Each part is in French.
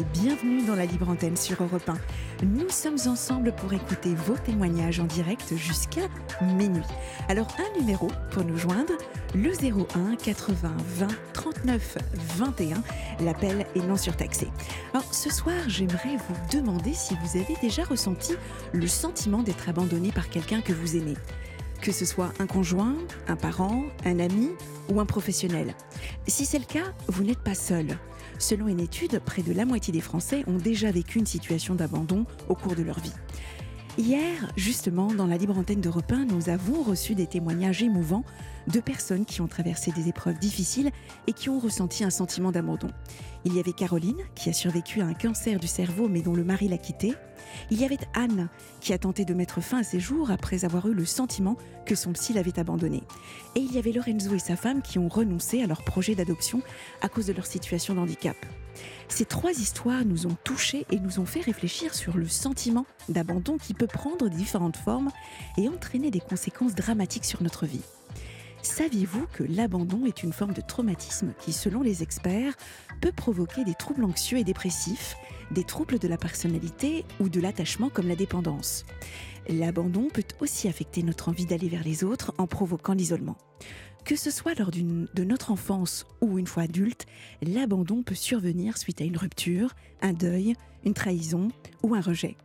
Bienvenue dans la Libre Antenne sur Europe 1. Nous sommes ensemble pour écouter vos témoignages en direct jusqu'à minuit. Alors un numéro pour nous joindre, le 01 80 20 39 21. L'appel est non surtaxé. Alors ce soir, j'aimerais vous demander si vous avez déjà ressenti le sentiment d'être abandonné par quelqu'un que vous aimez. Que ce soit un conjoint, un parent, un ami ou un professionnel. Si c'est le cas, vous n'êtes pas seul. Selon une étude, près de la moitié des Français ont déjà vécu une situation d'abandon au cours de leur vie. Hier, justement, dans la libre antenne d'Europe 1, nous avons reçu des témoignages émouvants de personnes qui ont traversé des épreuves difficiles et qui ont ressenti un sentiment d'abandon. Il y avait Caroline, qui a survécu à un cancer du cerveau mais dont le mari l'a quittée. Il y avait Anne, qui a tenté de mettre fin à ses jours après avoir eu le sentiment que son psy l'avait abandonnée. Et il y avait Lorenzo et sa femme qui ont renoncé à leur projet d'adoption à cause de leur situation de handicap. Ces trois histoires nous ont touchés et nous ont fait réfléchir sur le sentiment d'abandon qui peut prendre différentes formes et entraîner des conséquences dramatiques sur notre vie. Saviez-vous que l'abandon est une forme de traumatisme qui, selon les experts, peut provoquer des troubles anxieux et dépressifs, des troubles de la personnalité ou de l'attachement comme la dépendance? L'abandon peut aussi affecter notre envie d'aller vers les autres en provoquant l'isolement. Que ce soit lors de notre enfance ou une fois adulte, l'abandon peut survenir suite à une rupture, un deuil, une trahison ou un rejet.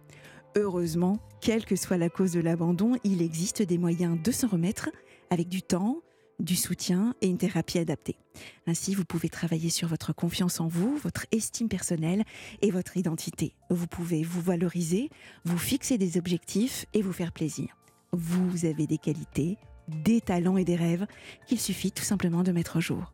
Heureusement, quelle que soit la cause de l'abandon, il existe des moyens de s'en remettre avec du temps, du soutien et une thérapie adaptée. Ainsi, vous pouvez travailler sur votre confiance en vous, votre estime personnelle et votre identité. Vous pouvez vous valoriser, vous fixer des objectifs et vous faire plaisir. Vous avez des qualités, des talents et des rêves qu'il suffit tout simplement de mettre au jour.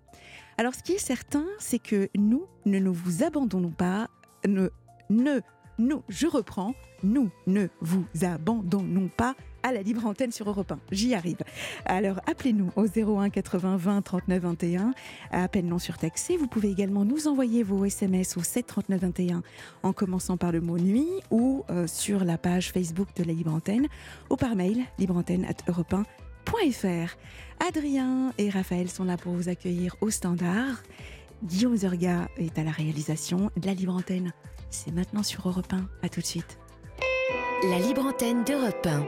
Alors ce qui est certain, c'est que nous ne nous vous abandonnons pas, ne, ne, nous, je reprends, nous ne vous abandonnons pas à la libre antenne sur Europe 1. J'y arrive. Alors appelez-nous au 01 80 20 39 21. Appel non surtaxé. Vous pouvez également nous envoyer vos SMS au 7 39 21 en commençant par le mot nuit ou euh, sur la page Facebook de la libre antenne ou par mail libreantenne at europe 1 Adrien et Raphaël sont là pour vous accueillir au standard. Guillaume Zerga est à la réalisation de la Libre Antenne. C'est maintenant sur Europe 1. À tout de suite. La Libre Antenne d'Europe 1.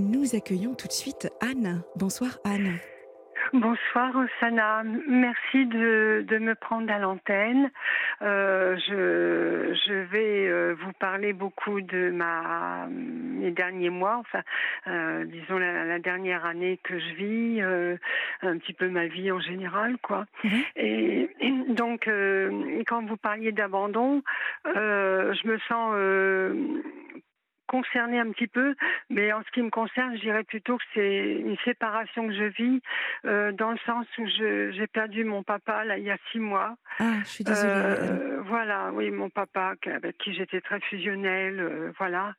Nous accueillons tout de suite Anne. Bonsoir Anne. Bonsoir Osana, merci de, de me prendre à l'antenne. Euh, je, je vais euh, vous parler beaucoup de ma mes derniers mois, enfin euh, disons la, la, dernière année que je vis, euh, un petit peu ma vie en général quoi. Mmh. Et, et, donc euh, quand vous parliez d'abandon, je me sens concernée un petit peu, mais en ce qui me concerne, je dirais plutôt que c'est une séparation que je vis, euh, dans le sens où j'ai perdu mon papa là il y a six mois. Ah, je suis désolée. Euh, voilà, oui, mon papa avec qui j'étais très fusionnelle, euh, voilà.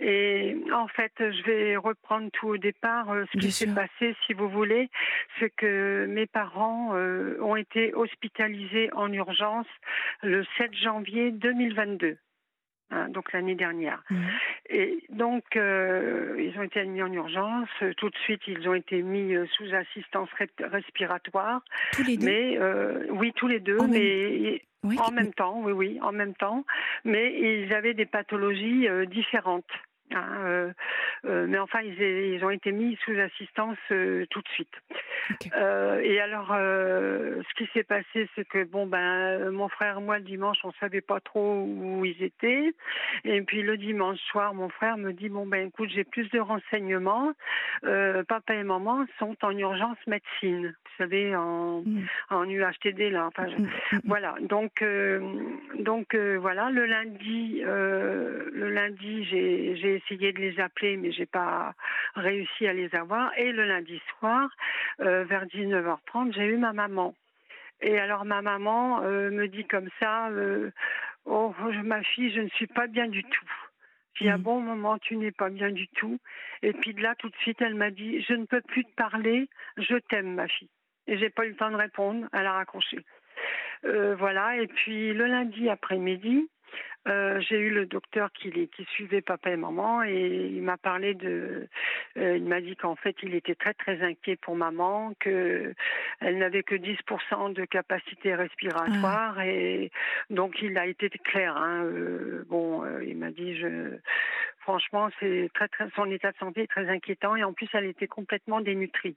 Et en fait, je vais reprendre tout au départ. Ce qui s'est passé, si vous voulez, c'est que mes parents ont été hospitalisés en urgence le 7 janvier 2022. Hein, donc l'année dernière. Mmh. Et donc, euh, ils ont été admis en urgence. Tout de suite, ils ont été mis euh, sous assistance respiratoire. Tous les deux Mais euh, oui, tous les deux, en mais même... oui, en même temps, oui, oui, en même temps. Mais ils avaient des pathologies euh, différentes. Hein, euh, euh, mais enfin, ils, ils, ont été mis sous assistance euh, tout de suite. Okay. Et alors, ce qui s'est passé, c'est que bon ben, mon frère et moi le dimanche, on savait pas trop où ils étaient, Et puis le dimanche soir, mon frère me dit bon ben écoute, j'ai plus de renseignements. Papa et maman sont en urgence médecine, vous savez en, mm. en UHTD là. Enfin, mm, mm, voilà. Donc euh, donc euh, voilà, le lundi le lundi j'ai essayé de les appeler mais j'ai pas réussi à les avoir. Et le lundi soir vers 19h30 j'ai eu ma maman. Et alors ma maman me dit comme ça, oh ma fille, je ne suis pas bien du tout. Puis à mm. bon moment, tu n'es pas bien du tout. Et puis de là, tout de suite, elle m'a dit, je ne peux plus te parler, je t'aime, ma fille. Et j'ai pas eu le temps de répondre, elle a raccroché. Euh, voilà. Et puis le lundi après-midi, euh, j'ai eu le docteur qui, qui suivait papa et maman et il m'a parlé de, euh, il m'a dit qu'en fait il était très très inquiet pour maman, que elle n'avait que 10% de capacité respiratoire ah. et donc il a été clair. Hein, euh, bon, il m'a dit je, franchement c'est très très son état de santé est très inquiétant et en plus elle était complètement dénutrie.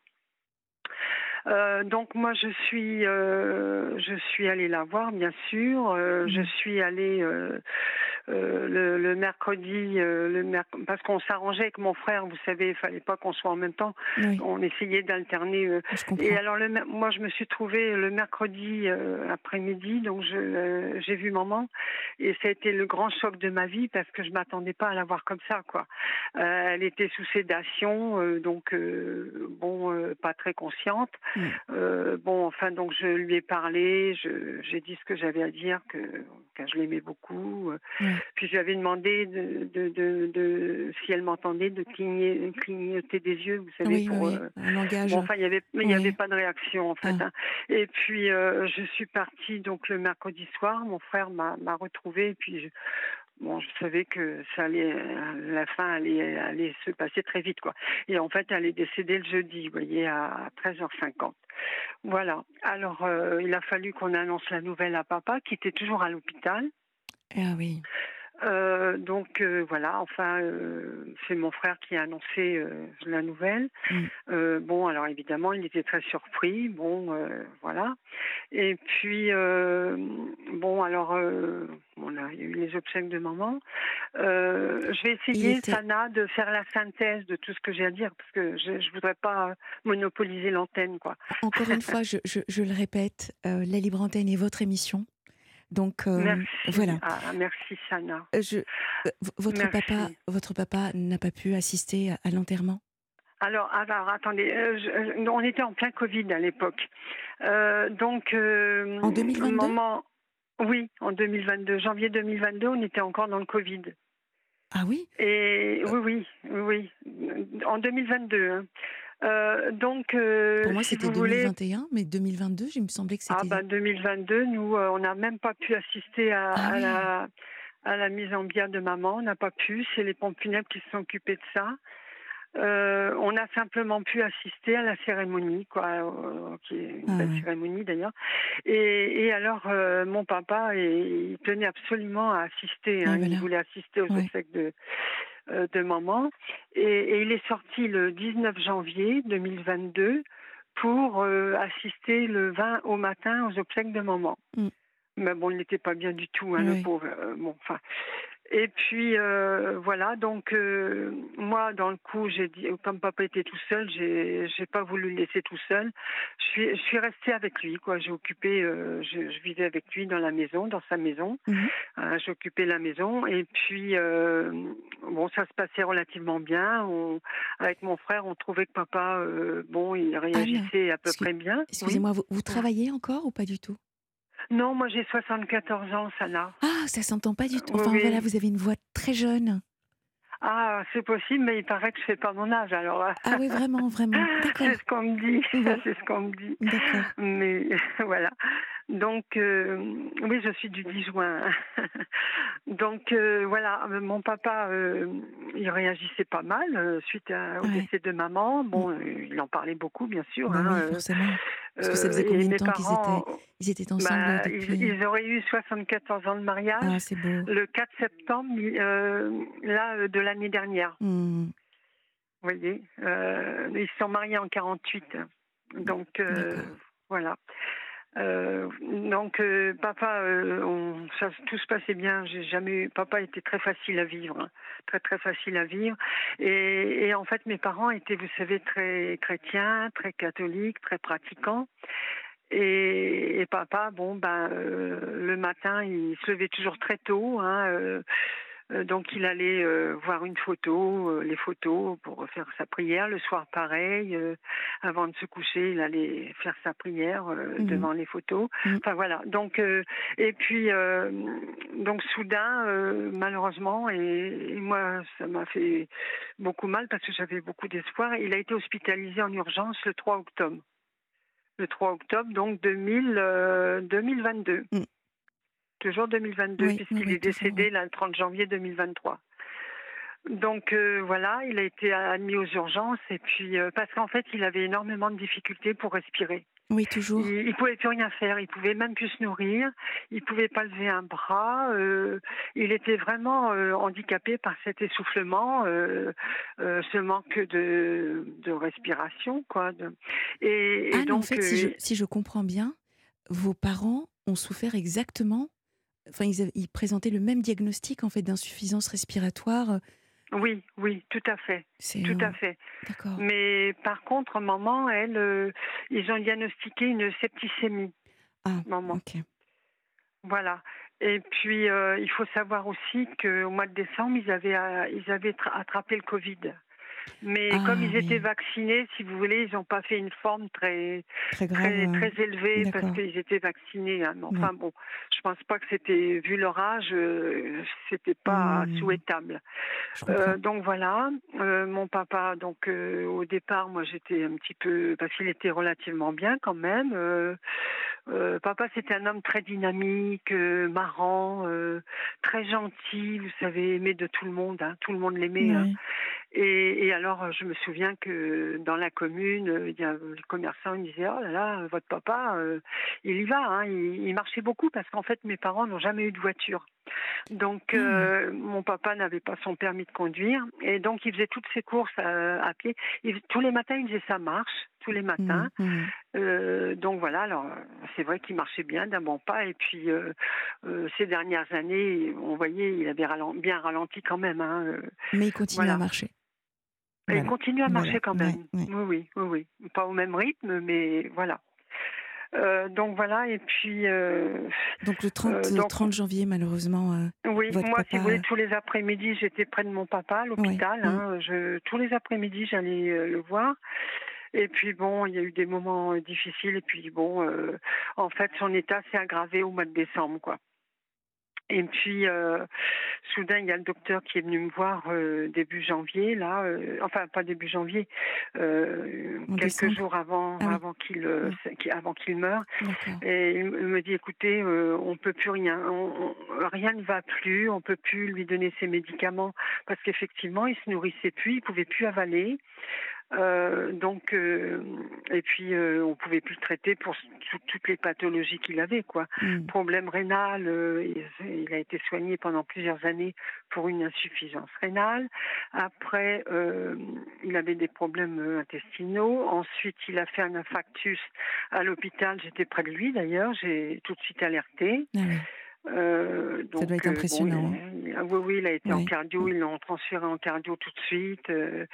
Euh, donc moi je suis euh, je suis allée la voir bien sûr. Euh, je mmh. suis allée le, le, mercredi le parce qu'on s'arrangeait avec mon frère. Vous savez, il fallait pas qu'on soit en même temps. On essayait d'alterner. et alors le, moi je me suis trouvée le mercredi après-midi. Donc je j'ai vu maman et ça a été le grand choc de ma vie parce que je m'attendais pas à la voir comme ça quoi. elle était sous sédation donc bon pas très consciente. Mm. Euh, bon, enfin, donc je lui ai parlé, j'ai dit ce que j'avais à dire, que, je l'aimais beaucoup. Mm. Puis je lui avais demandé de, de, de, si elle m'entendait de clignoter des yeux, vous savez, pour euh, un langage. Bon, enfin, il y avait, il n'y avait pas de réaction en fait. Ah. Hein. Et puis euh, je suis partie donc le mercredi soir. Mon frère m'a retrouvée et puis je, bon, je savais que ça allait, la fin allait, allait se passer très vite, quoi. Et en fait, elle est décédée le jeudi, vous voyez, à 13h50. Voilà. Alors, euh, il a fallu qu'on annonce la nouvelle à papa, qui était toujours à l'hôpital. Ah oui. Euh, donc euh, voilà, enfin, euh, c'est mon frère qui a annoncé la nouvelle. Mm. bon, alors évidemment, il était très surpris. Bon, voilà. Et puis, bon, alors, on a eu les obsèques de maman. je vais essayer, Sana, de faire la synthèse de tout ce que j'ai à dire, parce que je ne voudrais pas monopoliser l'antenne, quoi. Encore une fois, je, je, je le répète, la libre antenne est votre émission. Donc euh, merci. voilà. Ah, merci Sana. Euh, je, euh, votre papa, votre papa n'a pas pu assister à, l'enterrement? Alors, alors, attendez, on était en plein Covid à l'époque. donc, en 2022 moment, Oui, en 2022. Janvier 2022, on était encore dans le Covid. Ah oui? Et oui, oui, oui. En 2022. Euh, donc, euh, pour moi, c'était 2021, mais 2022, il me semblait que c'était. Ah bah 2022, nous, euh, on n'a même pas pu assister à, ah la, à la mise en bière de maman. On n'a pas pu. C'est les pompes funèbres qui se sont occupés de ça. on a simplement pu assister à la cérémonie, quoi, qui est une ah belle cérémonie d'ailleurs. Et, et, alors, mon papa, il tenait absolument à assister. Hein. Ah, il voulait assister aux ouais. de euh, de maman. Et, il est sorti le 19 janvier 2022 pour euh, assister le 20 au matin aux obsèques de maman. Mm. Mais bon, il n'était pas bien du tout, hein, le pauvre. Euh, bon, enfin, et puis euh, voilà, donc euh, moi dans le coup, j'ai dit, comme papa était tout seul, j'ai j'ai pas voulu le laisser tout seul. Je suis je suis restée avec lui, quoi. J'ai occupé, euh, je, je, vivais avec lui dans la maison, dans sa maison. Mhm. j'ai occupé la maison et puis bon, ça se passait relativement bien. On, avec mon frère, on trouvait que papa, bon, il réagissait à peu près bien. Excusez-moi, vous, vous travaillez encore ou pas du tout? Non, moi j'ai 74 ans, Sana. Ah, ça s'entend pas du tout. Enfin voilà, vous avez une voix très jeune. Ah, c'est possible, mais il paraît que je fais pas mon âge, alors. Ah oui, vraiment, vraiment. c'est ce qu'on me dit. c'est ce qu'on me dit. D'accord. Mais voilà. Donc, euh, oui, je suis du 10 juin. Donc, euh, voilà, mon papa, euh, il réagissait pas mal suite au décès de maman. Bon, il en parlait beaucoup, bien sûr. Bah hein, oui, forcément. Parce que ça faisait combien de temps qu'ils étaient, ils étaient ensemble bah, depuis... ils, auraient eu 74 ans de mariage. Ah, beau. Le 4 septembre, là, de l'année dernière. Mm. Vous voyez, ils se sont mariés en 48. Donc, voilà. Euh, donc euh, papa, on, ça, tout se passait bien. J'ai jamais, papa était très facile à vivre, hein. très très facile à vivre. Et, en fait, mes parents étaient, vous savez, très chrétiens, très catholiques, très pratiquants. Et, papa, bon, ben, le matin, il se levait toujours très tôt. Hein, euh, donc il allait euh, voir une photo, euh, les photos pour faire sa prière. Le soir pareil, avant de se coucher, il allait faire sa prière mhm. devant les photos. Mhm. Enfin voilà. Donc et puis donc soudain, malheureusement, et, moi ça m'a fait beaucoup mal parce que j'avais beaucoup d'espoir. Il a été hospitalisé en urgence le 3 octobre. Le 3 octobre, donc 2000, 2022 toujours 2022, puisqu'il est décédé le 30 janvier 2023. Donc euh, voilà, il a été admis aux urgences et puis euh, parce qu'en fait il avait énormément de difficultés pour respirer. Oui, toujours. Il, ne pouvait plus rien faire, il pouvait même plus se nourrir, il pouvait pas lever un bras. Euh, il était vraiment handicapé par cet essoufflement, ce manque de, de respiration, quoi. Et, donc, en fait, si je, si je comprends bien, vos parents ont souffert exactement enfin, ils, présentaient le même diagnostic en fait d'insuffisance respiratoire. Euh. Oui, oui, tout à fait, tout à fait. Mais par contre, maman, elle, euh, ils ont diagnostiqué une septicémie. Ah, maman. Ok. Voilà. Et puis, euh, il faut savoir aussi qu'au mois de décembre, ils avaient, ils avaient attrapé le Covid. Mais ah comme ils étaient vaccinés, si vous voulez, ils n'ont pas fait une forme très très, très, très, élevée parce qu'ils étaient vaccinés. Hein. Enfin bon, je pense pas que c'était, vu leur âge, euh, c'était pas mmh. souhaitable. Euh, donc voilà, euh, mon papa, donc au départ, moi j'étais un petit peu, parce qu'il était relativement bien quand même. Papa, c'était un homme très dynamique, marrant, très gentil, vous savez, aimé de tout le monde. Hein. tout le monde l'aimait. Hein. Et, et, alors, je me souviens que dans la commune, il y a les commerçants ils disaient Oh là là, votre papa, euh, il y va. Hein, il, marchait beaucoup parce qu'en fait, mes parents n'ont jamais eu de voiture. Donc, mmh. euh, mon papa n'avait pas son permis de conduire. Et donc, il faisait toutes ses courses à, pied. tous les matins, il faisait sa marche, tous les matins. Mmh, mmh. Euh, donc, voilà. Alors, c'est vrai qu'il marchait bien d'un bon pas. Et puis, ces dernières années, on voyait, il avait bien ralenti quand même. Hein, Mais il continue à marcher. Il continue à marcher quand même. Oui, oui, oui, oui. Pas au même rythme, mais voilà. Euh, donc voilà, et puis. Euh, donc le 30, euh, 30 janvier, malheureusement. oui, moi, si vous voulez, tous les après-midi, j'étais près de mon papa à l'hôpital. Hein, je, tous les après-midi, j'allais le voir. Et puis bon, il y a eu des moments difficiles. Et puis bon, en fait, son état s'est aggravé au mois de décembre, quoi. Et puis, euh, soudain, il y a le docteur qui est venu me voir euh, début janvier, là, euh, enfin pas début janvier, quelques jours avant, ah avant qu'il, avant qu'il meure. Et il me dit, écoutez, on peut plus rien, rien ne va plus, on peut plus lui donner ses médicaments parce qu'effectivement, il se nourrissait plus, il pouvait plus avaler. Euh, donc, euh, et puis euh, on pouvait plus le traiter pour toutes les pathologies qu'il avait, quoi. Mm. Problème rénal, il, a été soigné pendant plusieurs années pour une insuffisance rénale. Après, il avait des problèmes intestinaux. Ensuite, il a fait un infarctus à l'hôpital. J'étais près de lui d'ailleurs. J'ai tout de suite alerté. Ah euh, ça doit être impressionnant. Hein. oui, oui, il a été en cardio, ils l'ont transféré en cardio tout de suite. Euh,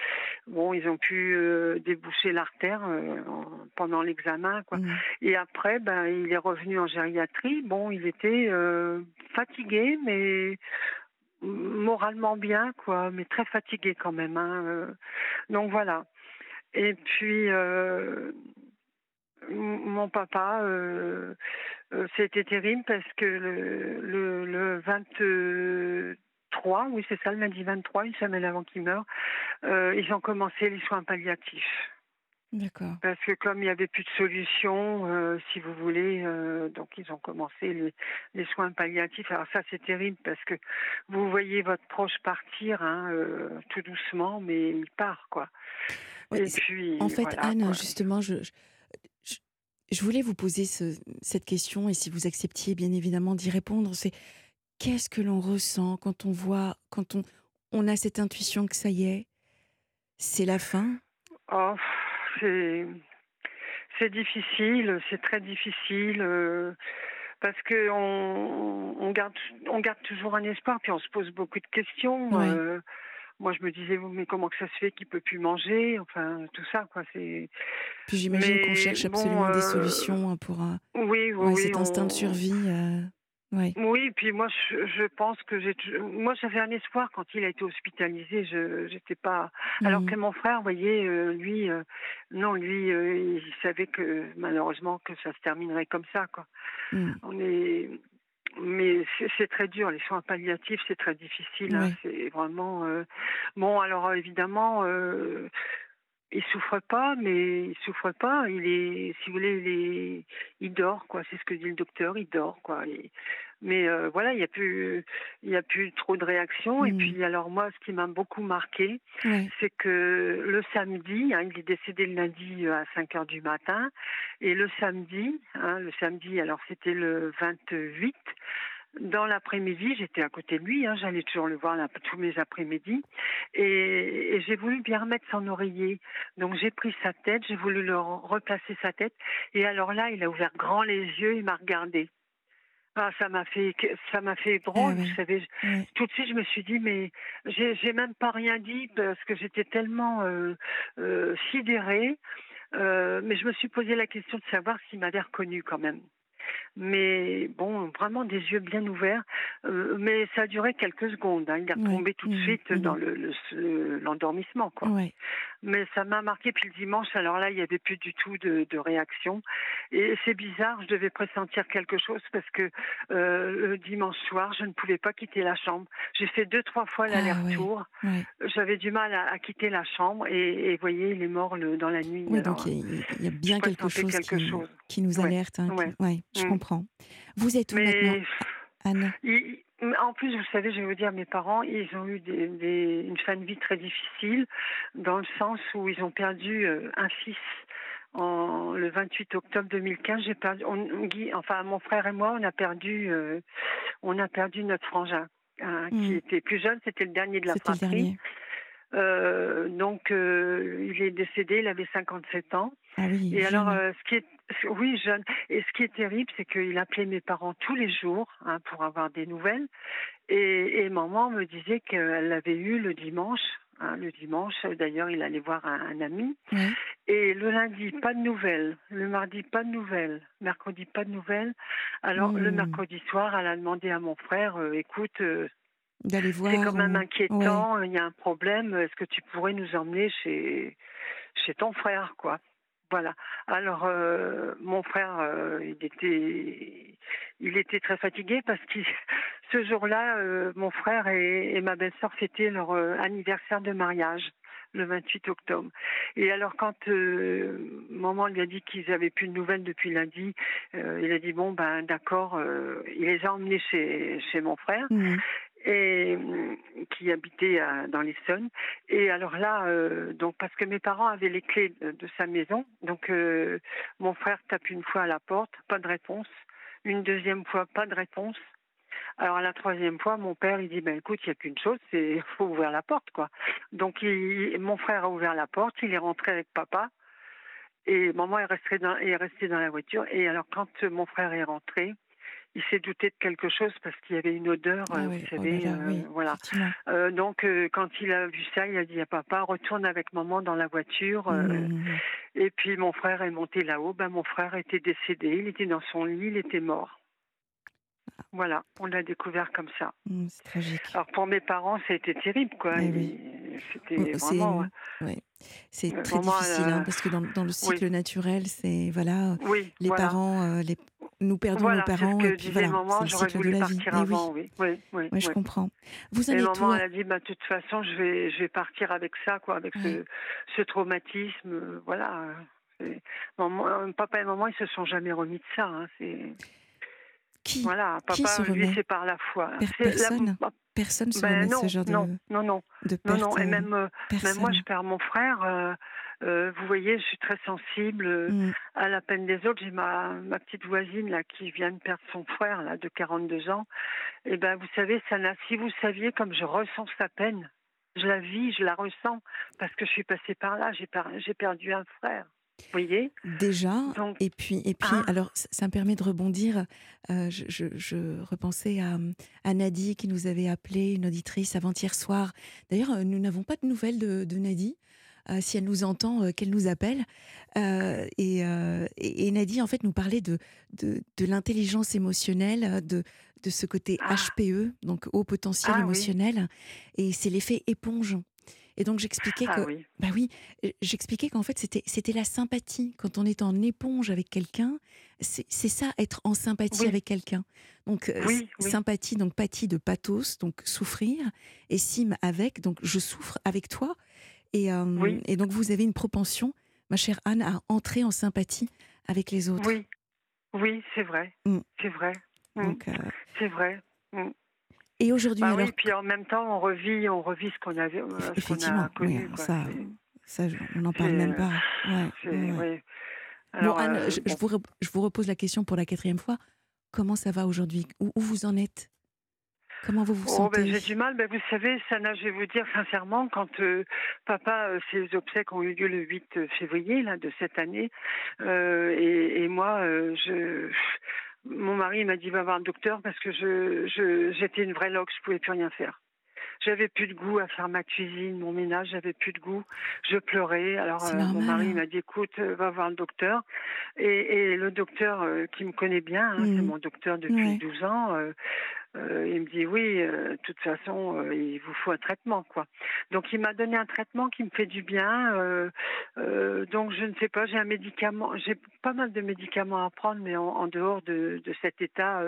bon, ils ont pu euh, déboucher l'artère pendant l'examen, quoi. Mmh. Et après, ben, il est revenu en gériatrie. Bon, il était fatigué, mais moralement bien, quoi, mais très fatigué quand même. Hein, donc voilà. Et puis mon papa, euh, euh, c'était terrible parce que le, le, le 23, oui c'est ça, le lundi 23, une semaine avant qu'il meure, euh, ils ont commencé les soins palliatifs. D'accord. Parce que comme il n'y avait plus de solution, si vous voulez, donc ils ont commencé les, les, soins palliatifs. Alors ça c'est terrible parce que vous voyez votre proche partir hein, tout doucement, mais il part quoi. Et puis, en fait, Anne, justement, je je voulais vous poser cette question et si vous acceptiez bien évidemment d'y répondre, c'est qu'est-ce que l'on ressent quand on voit, quand on, on a cette intuition que ça y est, c'est la fin? Oh, c'est C'est difficile, c'est très difficile. Euh, parce que on, on, garde on garde toujours un espoir puis on se pose beaucoup de questions euh, moi je me disais mais comment que ça se fait qu'il peut plus manger? Enfin tout ça quoi c'est puis j'imagine qu'on cherche absolument des solutions hein, pour oui, oui, cet instinct de survie oui. Oui, puis moi, je, pense que j'ai. Moi, j'avais un espoir quand il a été hospitalisé. Je j'étais pas. Alors mmh. que mon frère, vous voyez, euh, lui, euh, non, lui, euh, il savait que malheureusement que ça se terminerait comme ça, quoi. Mmh. On est. Mais c'est très dur, les soins palliatifs, c'est très difficile. Hein, c'est vraiment. Bon, alors évidemment il souffre pas, mais il souffre pas. Il est, si vous voulez, il est, il dort quoi. C'est ce que dit le docteur, il dort quoi. mais euh, voilà, il y a plus, il y a plus trop de réactions. Et mmh. puis alors moi, ce qui m'a beaucoup marqué, c'est que le samedi, hein, il est décédé le lundi euh, à 5 heures du matin, et le samedi, hein, le samedi, alors c'était le 28. Dans l'après-midi, j'étais à côté de lui, hein, j'allais toujours le voir là, tous mes après-midi, et, j'ai voulu bien remettre son oreiller. Donc j'ai pris sa tête, j'ai voulu le replacer sa tête, et alors là, il a ouvert grand les yeux, il m'a regardé. Ah, ça m'a fait, ça m'a fait drôle, ah vous savez. Tout de suite, je me suis dit, mais j'ai même pas rien dit parce que j'étais tellement euh, euh, sidérée. Euh, mais je me suis posé la question de savoir s'il m'avait reconnu quand même mais bon, vraiment des yeux bien ouverts. Euh, mais ça a duré quelques secondes. Hein. Il est tombé tout de mmh, suite mmh. dans le, l'endormissement, quoi. Mais ça m'a marqué. Puis le dimanche, alors là, il n'y avait plus du tout de, réaction. Et c'est bizarre. Je devais pressentir quelque chose parce que euh, le dimanche soir, je ne pouvais pas quitter la chambre. J'ai fait deux, trois fois ah l'aller-retour. J'avais du mal à, quitter la chambre. Et, vous voyez, il est mort dans la nuit. Oui, donc il y, a bien quelque, chose, qui, nous alerte. Hein, ouais. je mmh. comprends. Vous êtes où maintenant, Anne? En plus, vous savez, je vais vous dire, mes parents, ils ont eu des, une fin de vie très difficile, dans le sens où ils ont perdu euh, un fils en, le 28 octobre 2015. J'ai perdu, enfin, mon frère et moi, on a perdu, euh, on a perdu notre frangin, hein, qui mmh. était plus jeune, c'était le dernier de la fratrie. Euh, donc, il est décédé, il avait 57 ans. Ah oui, et alors, ce qui est oui, jeune. Et ce qui est terrible, c'est qu'il appelait mes parents tous les jours hein, pour avoir des nouvelles. Et, maman me disait qu'elle l'avait eu le dimanche. Hein, le dimanche, d'ailleurs, il allait voir un, ami. Et le lundi, pas de nouvelles. Le mardi, pas de nouvelles. Mercredi, pas de nouvelles. Alors, le mmh. mercredi soir, elle a demandé à mon frère, euh, écoute, euh, d'aller voir. C'est quand même inquiétant, il y a un problème. Est-ce que tu pourrais nous emmener chez, chez ton frère, quoi? Voilà. Alors euh, mon frère, euh, il était, très fatigué parce que ce jour-là, euh, mon frère et, ma belle-sœur fêtaient leur anniversaire de mariage le 28 octobre. Et alors quand maman lui a dit qu'ils avaient plus de nouvelles depuis lundi, il a dit bon ben d'accord, il les a emmenés chez chez mon frère. Mmh et euh, qui habitait dans l'Essonne. Et alors là, euh, donc parce que mes parents avaient les clés de, sa maison, donc euh, mon frère tape une fois à la porte, pas de réponse. Une deuxième fois, pas de réponse. Alors à la troisième fois, mon père il dit ben écoute, il y a qu'une chose, c'est faut ouvrir la porte quoi. Donc il, mon frère a ouvert la porte, il est rentré avec papa. Et maman est restée dans, est restée dans la voiture. Et alors, quand mon frère est rentré, il s'est douté de quelque chose parce qu'il y avait une odeur, ah euh, vous oh savez, euh, voilà. Euh, donc quand il a vu ça, il a dit à papa retourne avec maman dans la voiture. Mmh, mmh, mmh. Et puis mon frère est monté là-haut. Ben mon frère était décédé, il était dans son lit, il était mort. Voilà, on l'a découvert comme ça. c'est tragique. Alors pour mes parents, ça a été terrible, quoi. Eh c'était vraiment. C'est très difficile hein, parce que dans, dans le cycle naturel, c'est voilà, les parents, les, nous perdons nos parents. C'est ce que disait voilà, maman, j'aurais voulu partir avant, oui. Oui, oui, oui, je comprends. Vous et maman, elle a dit, bah, de toute façon, je vais, je vais partir avec ça, quoi, avec ce, ce, traumatisme, euh, voilà. Maman, papa et maman, ils se sont jamais remis de ça. Hein, c'est... Qui Voilà, papa, qui se lui, c'est par la foi. Personne la... Personne se ben remet non, ce genre non, de, non, non, de perte, non, non, et même, euh, même moi, je perds mon frère. Euh, euh, vous voyez, je suis très sensible euh, mm. à la peine des autres. J'ai ma, ma petite voisine là qui vient de perdre son frère là de 42 ans. Et eh ben, vous savez. Si vous saviez comme je ressens sa peine, je la vis, je la ressens parce que je suis passée par là. J'ai, j'ai perdu un frère. Voyez Déjà, et puis, et puis ah. alors ça, me permet de rebondir. Euh, je, repensais à, à, Nadie qui nous avait appelé, une auditrice avant-hier soir. D'ailleurs, euh, nous n'avons pas de nouvelles de, de Nadie. Euh, si elle nous entend, qu'elle nous appelle. Et, et, Nadie, en fait, nous parlait de, de, de l'intelligence émotionnelle, de, de ce côté HPE, ah. donc haut potentiel ah émotionnel. Et c'est l'effet éponge. Et donc j'expliquais ah que, bah oui, j'expliquais qu'en fait c'était c'était la sympathie. Quand on est en éponge avec quelqu'un, c'est ça être en sympathie avec quelqu'un. Donc sympathie, donc pathie de pathos, donc souffrir, et sim avec, donc je souffre avec toi. Et, et donc vous avez une propension, ma chère Anne, à entrer en sympathie avec les autres. Oui, oui, c'est vrai, mmh. c'est vrai. Mmh. c'est vrai. Mmh. Et aujourd'hui, bah alors... Oui, puis en même temps, on revit, on revit ce qu'on avait, euh, Effectivement, connu. ça, ça, on n'en parle même pas. bon, Anne, euh, je, vous, je, vous, repose la question pour la quatrième fois. Comment ça va aujourd'hui? Où, vous en êtes? Comment vous vous oh, ben, sentez? J'ai du mal. Ben, vous savez, Sana, je vais vous dire sincèrement, quand euh, papa, ses obsèques ont eu lieu le 8 février là, de cette année, et, et, moi, je mon mari m'a dit va voir un docteur parce que je, j'étais une vraie loque, je pouvais plus rien faire. J'avais plus de goût à faire ma cuisine, mon ménage, j'avais plus de goût. Je pleurais. Alors euh, mon mari m'a dit écoute, euh, va voir le docteur. Et, le docteur euh, qui me connaît bien, hein, c'est mmh. mon docteur depuis 12 ans. Euh, il me dit oui, euh, de toute façon, euh, il vous faut un traitement, quoi. Donc il m'a donné un traitement qui me fait du bien. donc je ne sais pas, j'ai un médicament, j'ai pas mal de médicaments à prendre, mais en, dehors de, de, cet état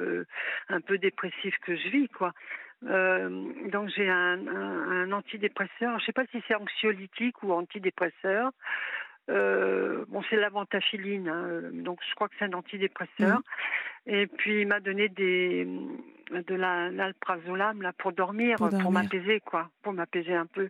un peu dépressif que je vis, quoi. donc j'ai un, un, antidépresseur. Je sais pas si c'est anxiolytique ou antidépresseur. bon, c'est la ventaphiline, hein, donc je crois que c'est un antidépresseur. Mmh. Et puis il m'a donné des de l'alprazolam là pour dormir, pour, m'apaiser quoi, pour m'apaiser un peu,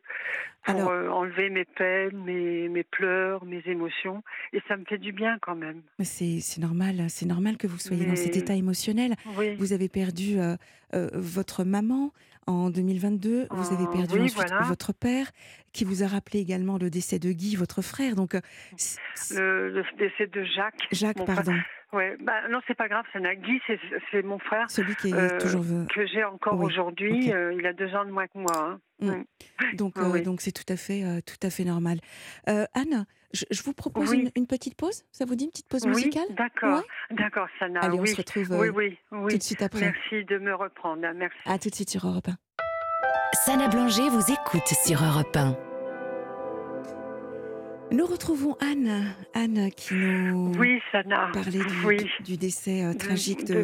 pour euh, enlever mes peines, mes, mes pleurs, mes émotions, et ça me fait du bien quand même. C'est normal, c'est normal que vous soyez dans cet état émotionnel. Vous avez perdu euh, euh, votre maman en 2022, vous avez perdu ensuite votre père, qui vous a rappelé également le décès de Guy, votre frère. Donc le, décès de Jacques. Jacques, pardon. Ouais, bah, non, c'est pas grave, c'est Nagui, c'est mon frère. Celui qui est euh, toujours. Que j'ai encore aujourd'hui. Euh, il a deux ans de moins que moi. Hein. Mm. Mm. Donc, euh, donc c'est tout à fait, tout à fait normal. Anne, je, vous propose une, petite pause. Ça vous dit une petite pause musicale? Oui, d'accord, d'accord, Sana. Allez, on se retrouve oui, oui, tout de suite après. Merci de me reprendre. Merci. À tout de suite sur Europe 1. Sana Blanger vous écoute sur Europe 1. Nous retrouvons Anne, Anne qui nous oui, Sana. parlait du, décès euh, tragique de,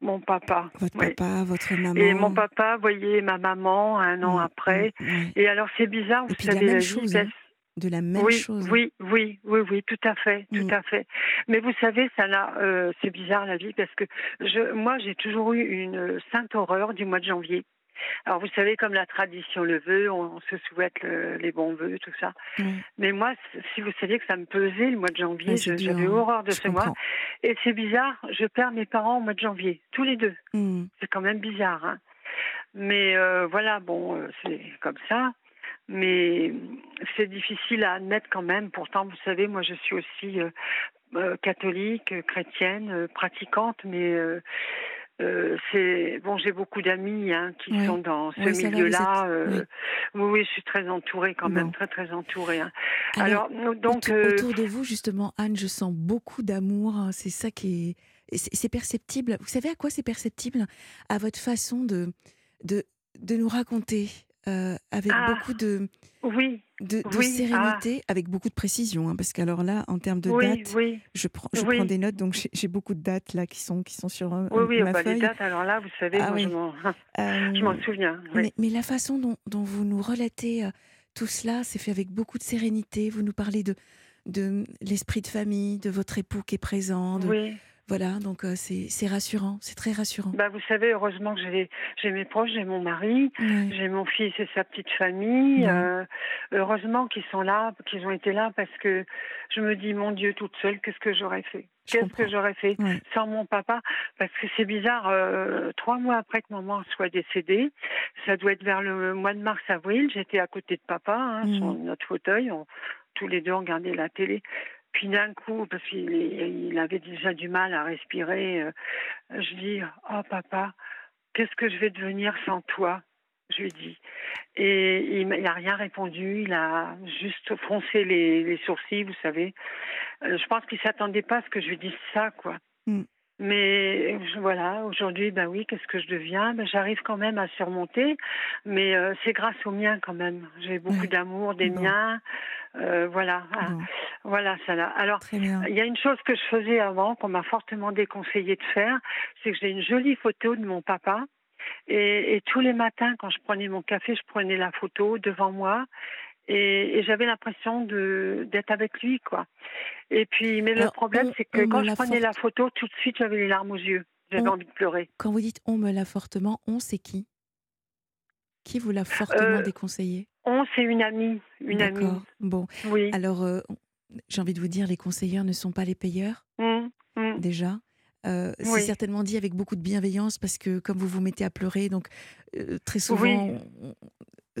mon, papa. Votre papa, votre maman. Et mon papa, voyez, ma maman un an après. Et alors c'est bizarre, vous savez, la même chose, hein. de la même oui, chose. Oui, oui, oui, oui, tout à fait, tout mm. à fait. Mais vous savez, ça euh, c'est bizarre la vie parce que je, moi, j'ai toujours eu une sainte horreur du mois de janvier. Alors vous savez, comme la tradition le veut, on, se souhaite les bons vœux, tout ça. Mais moi, si vous saviez que ça me pesait le mois de janvier, j'avais horreur de ce mois. Et c'est bizarre, je perds mes parents au mois de janvier, tous les deux. Hmm. C'est quand même bizarre. Hein. Mais euh, voilà, bon, euh, c'est comme ça. Mais c'est difficile à admettre quand même. Pourtant, vous savez, moi, je suis aussi euh, catholique, chrétienne, pratiquante, mais euh, c'est bon, j'ai beaucoup d'amis hein, qui sont dans ce milieu-là. Euh, oui. oui. je suis très entourée quand même, très très entourée. Hein. Alors, donc euh, autour, de vous justement, Anne, je sens beaucoup d'amour. Hein, c'est ça qui est, c'est perceptible. Vous savez à quoi c'est perceptible? À votre façon de de de nous raconter avec ah. beaucoup de oui de, sérénité, ah. avec beaucoup de précision, hein, parce qu'alors là, en termes de dates, je, prends, je prends des notes, donc j'ai beaucoup de dates là qui sont, qui sont sur euh, oui, oui, ma bah, Les dates, alors là, vous savez, ah je m'en euh, souviens. Mais, mais, la façon dont, dont vous nous relatez euh, tout cela, c'est fait avec beaucoup de sérénité. Vous nous parlez de, de l'esprit de famille, de votre époux qui est présent, de, oui. Voilà, donc euh, c'est rassurant, c'est très rassurant. Bah, vous savez, heureusement que j'ai mes proches, j'ai mon mari, j'ai mon fils et sa petite famille. Euh, heureusement qu'ils sont là, qu'ils ont été là, parce que je me dis, mon Dieu, toute seule, qu'est-ce que j'aurais fait? Qu'est-ce que j'aurais fait sans mon papa? Parce que c'est bizarre, euh, trois mois après que maman soit décédée, ça doit être vers le mois de mars-avril, j'étais à côté de papa, hein, sur mmh. notre fauteuil, tous les deux on regardait la télé. Puis d'un coup, parce qu'il il avait déjà du mal à respirer, je dis Oh papa, qu'est-ce que je vais devenir sans toi? Je lui dit. Et il n'a rien répondu, il a juste froncé les, sourcils, vous savez. je pense qu'il ne s'attendait pas à ce que je lui dise ça, quoi. Mm. Mais voilà, aujourd'hui, ben oui, qu'est-ce que je deviens? Ben, J'arrive quand même à surmonter, mais euh, c'est grâce aux miens quand même. J'ai beaucoup d'amour des miens. Euh, voilà, ah, voilà ça là. Alors, il y a une chose que je faisais avant, qu'on m'a fortement déconseillé de faire, c'est que j'ai une jolie photo de mon papa. Et, et, tous les matins, quand je prenais mon café, je prenais la photo devant moi et, j'avais l'impression de d'être avec lui, quoi. Et puis, mais le problème, c'est que quand je prenais la photo, tout de suite, j'avais les larmes aux yeux. J'avais envie de pleurer. Quand vous dites on me l'a fortement, on, c'est qui? Qui vous l'a fortement euh, déconseillé? On, c'est une amie. Une amie. Bon. Oui. Alors, euh, j'ai envie de vous dire, les conseilleurs ne sont pas les payeurs, mmh, mmh. déjà. Euh, c'est certainement dit avec beaucoup de bienveillance parce que comme vous vous mettez à pleurer, donc très souvent,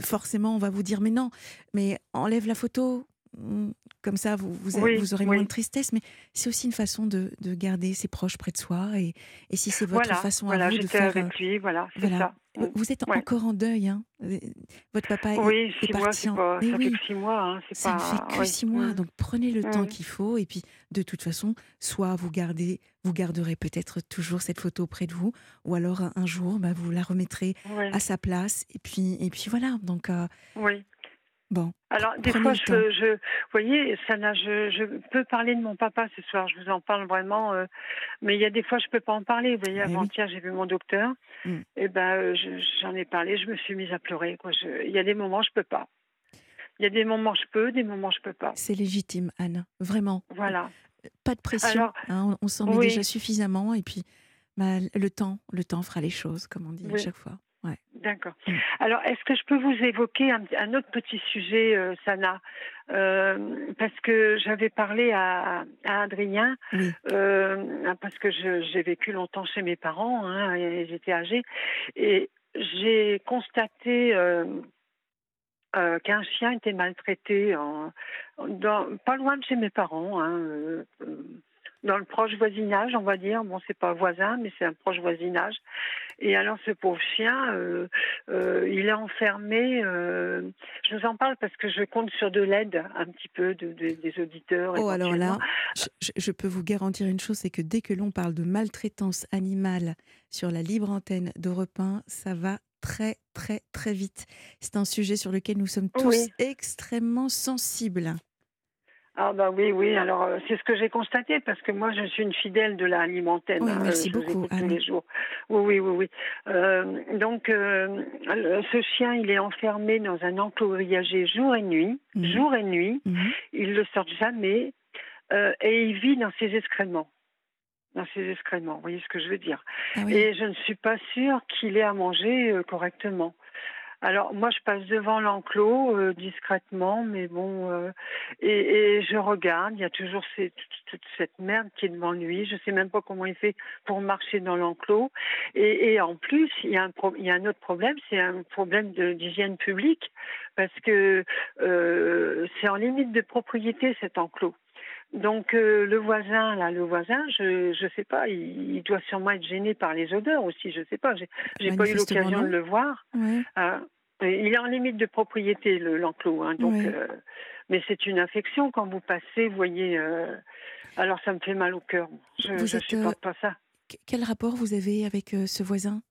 forcément, on va vous dire mais non, mais enlève la photo. Mmh, comme ça, vous, vous, aurez moins de tristesse, mais c'est aussi une façon de, garder ses proches près de soi. Et, et si c'est votre façon à vous de faire. avec lui, voilà, ça. Vous êtes encore en deuil, hein Votre papa oui, est, parti mois, ça fait que six mois. Hein, ça pas... ne fait que six mois, donc prenez le temps mmh. qu'il faut. Et puis, de toute façon, soit vous gardez, vous garderez peut-être toujours cette photo près de vous, ou alors un, jour, bah, vous la remettrez à sa place. Et puis, et puis voilà. Donc, euh, oui. Bon. Alors, des fois, je, je, vous voyez, Sana, je, je, peux parler de mon papa ce soir, je vous en parle vraiment, euh, mais il y a des fois, je peux pas en parler. Vous voyez, eh avant-hier, j'ai vu mon docteur, mm. et ben, euh, j'en ai parlé, je me suis mise à pleurer. Quoi. Il y a des moments, je peux pas. Il y a des moments, je peux, des moments, je peux pas. C'est légitime, Anne, vraiment. Voilà. Pas de pression, hein, on, s'en met déjà suffisamment, et puis bah, le temps, le temps fera les choses, comme on dit à chaque fois. D'accord. Mm. Alors, est-ce que je peux vous évoquer un, autre petit sujet, euh, Sana? Euh, Parce que j'avais parlé à, Adrien, euh, parce que j'ai vécu longtemps chez mes parents, hein, et j'étais âgée, et j'ai constaté qu'un chien était maltraité en, dans, pas loin de chez mes parents. Hein, dans le proche voisinage, on va dire. Bon, c'est pas voisin, mais c'est un proche voisinage. Et alors, ce pauvre chien, euh, euh, il est enfermé. Euh, je vous en parle parce que je compte sur de l'aide un petit peu de, des auditeurs. Oh, alors là, je, peux vous garantir une chose, c'est que dès que l'on parle de maltraitance animale sur la libre antenne d'Europe 1, ça va très, très, très vite. C'est un sujet sur lequel nous sommes tous extrêmement sensibles. Ah bah oui, oui. Alors euh, c'est ce que j'ai constaté parce que moi je suis une fidèle de la alimentaire. Oui, hein, merci beaucoup. tous les jours. Oui, oui, oui, oui. Euh, donc euh, ce chien, il est enfermé dans un enclos grillagé jour et nuit, mhm. jour et nuit. Il mhm. Il le sort jamais et il vit dans ses excréments dans ses excréments. Vous voyez ce que je veux dire ah Et je ne suis pas sûre qu'il ait à manger correctement. Alors moi je passe devant l'enclos euh, discrètement, mais bon, euh, et, je regarde. Il y a toujours toute, cette merde qui est devant lui. Je sais même pas comment il fait pour marcher dans l'enclos. Et, en plus, il y a un, il y a un autre problème, c'est un problème d'hygiène publique parce que euh, c'est en limite de propriété cet enclos. Donc le voisin, là, le voisin, je je sais pas, il, doit sûrement être gêné par les odeurs aussi. Je sais pas, j'ai pas eu l'occasion de le voir. Hein. Il est en limite de propriété l'enclos, hein, donc. Euh, mais c'est une infection quand vous passez, vous voyez. Euh, alors ça me fait mal au cœur. Je ne supporte pas ça. Quel rapport vous avez avec ce voisin?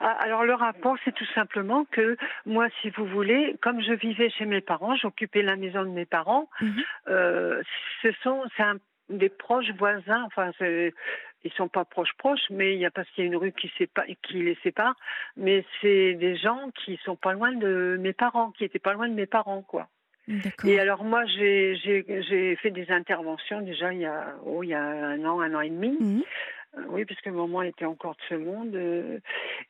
Ah, alors le rapport, c'est tout simplement que moi, si vous voulez, comme je vivais chez mes parents, j'occupais la maison de mes parents. Mhm. Euh, ce sont des proches voisins. Enfin, ils sont pas proches proches, mais il y a parce qu'il y a une rue qui, qui les sépare. Mais c'est des gens qui sont pas loin de mes parents, qui étaient pas loin de mes parents, quoi. Et alors moi, j'ai fait des interventions déjà il y a, oh, il y a un an, un an et demi. Mhm. Oui, puisque maman était encore de ce monde. Euh,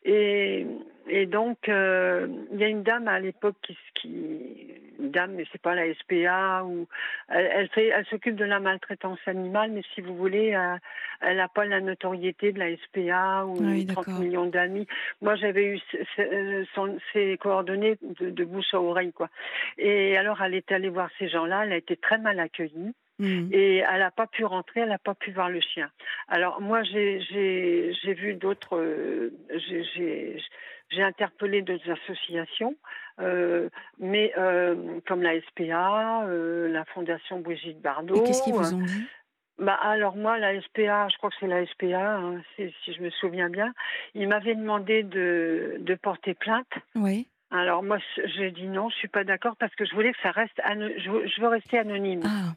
et, et donc, euh, il y a une dame à l'époque qui, qui, une dame, mais c'est pas la SPA, ou elle, elle, fait, elle s'occupe de la maltraitance animale, mais si vous voulez, elle n'a pas la notoriété de la SPA ou 30 millions d'amis. Moi, j'avais eu ses coordonnées de, de, bouche à oreille, quoi. Et alors, elle est allée voir ces gens-là, elle a été très mal accueillie. Mmh. Et elle n'a pas pu rentrer, elle n'a pas pu voir le chien. Alors moi, j'ai vu d'autres, euh, j'ai interpellé d'autres associations, euh, mais euh, comme la SPA, la Fondation Brigitte Bardot. Qu'est-ce qu'ils vous ont dit? bah alors moi la SPA, je crois que c'est la SPA, hein, si je me souviens bien, ils m'avaient demandé de, de porter plainte. Oui. Alors moi j'ai dit non, je suis pas d'accord parce que je voulais que ça reste, je veux rester anonyme. Ah.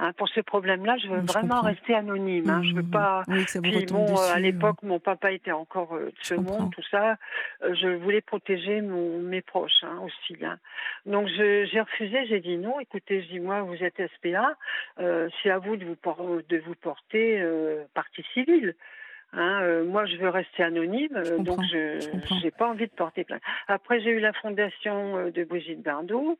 Hein, pour ces problèmes-là, je veux vraiment rester anonyme. Hein. Je veux mmh, pas. Oui, que ça Puis bon, euh, à l'époque, mon papa était encore euh, de ce monde, tout ça. Euh, je voulais protéger mon, mes proches hein, aussi. Hein. Donc j'ai refusé. J'ai dit non. Écoutez, je dis moi, vous êtes SPA. C'est à vous de vous, de vous porter partie civile. Hein, moi, je veux rester anonyme, donc je n'ai pas envie de porter plainte. Après, j'ai eu la fondation de Brigitte Bardot.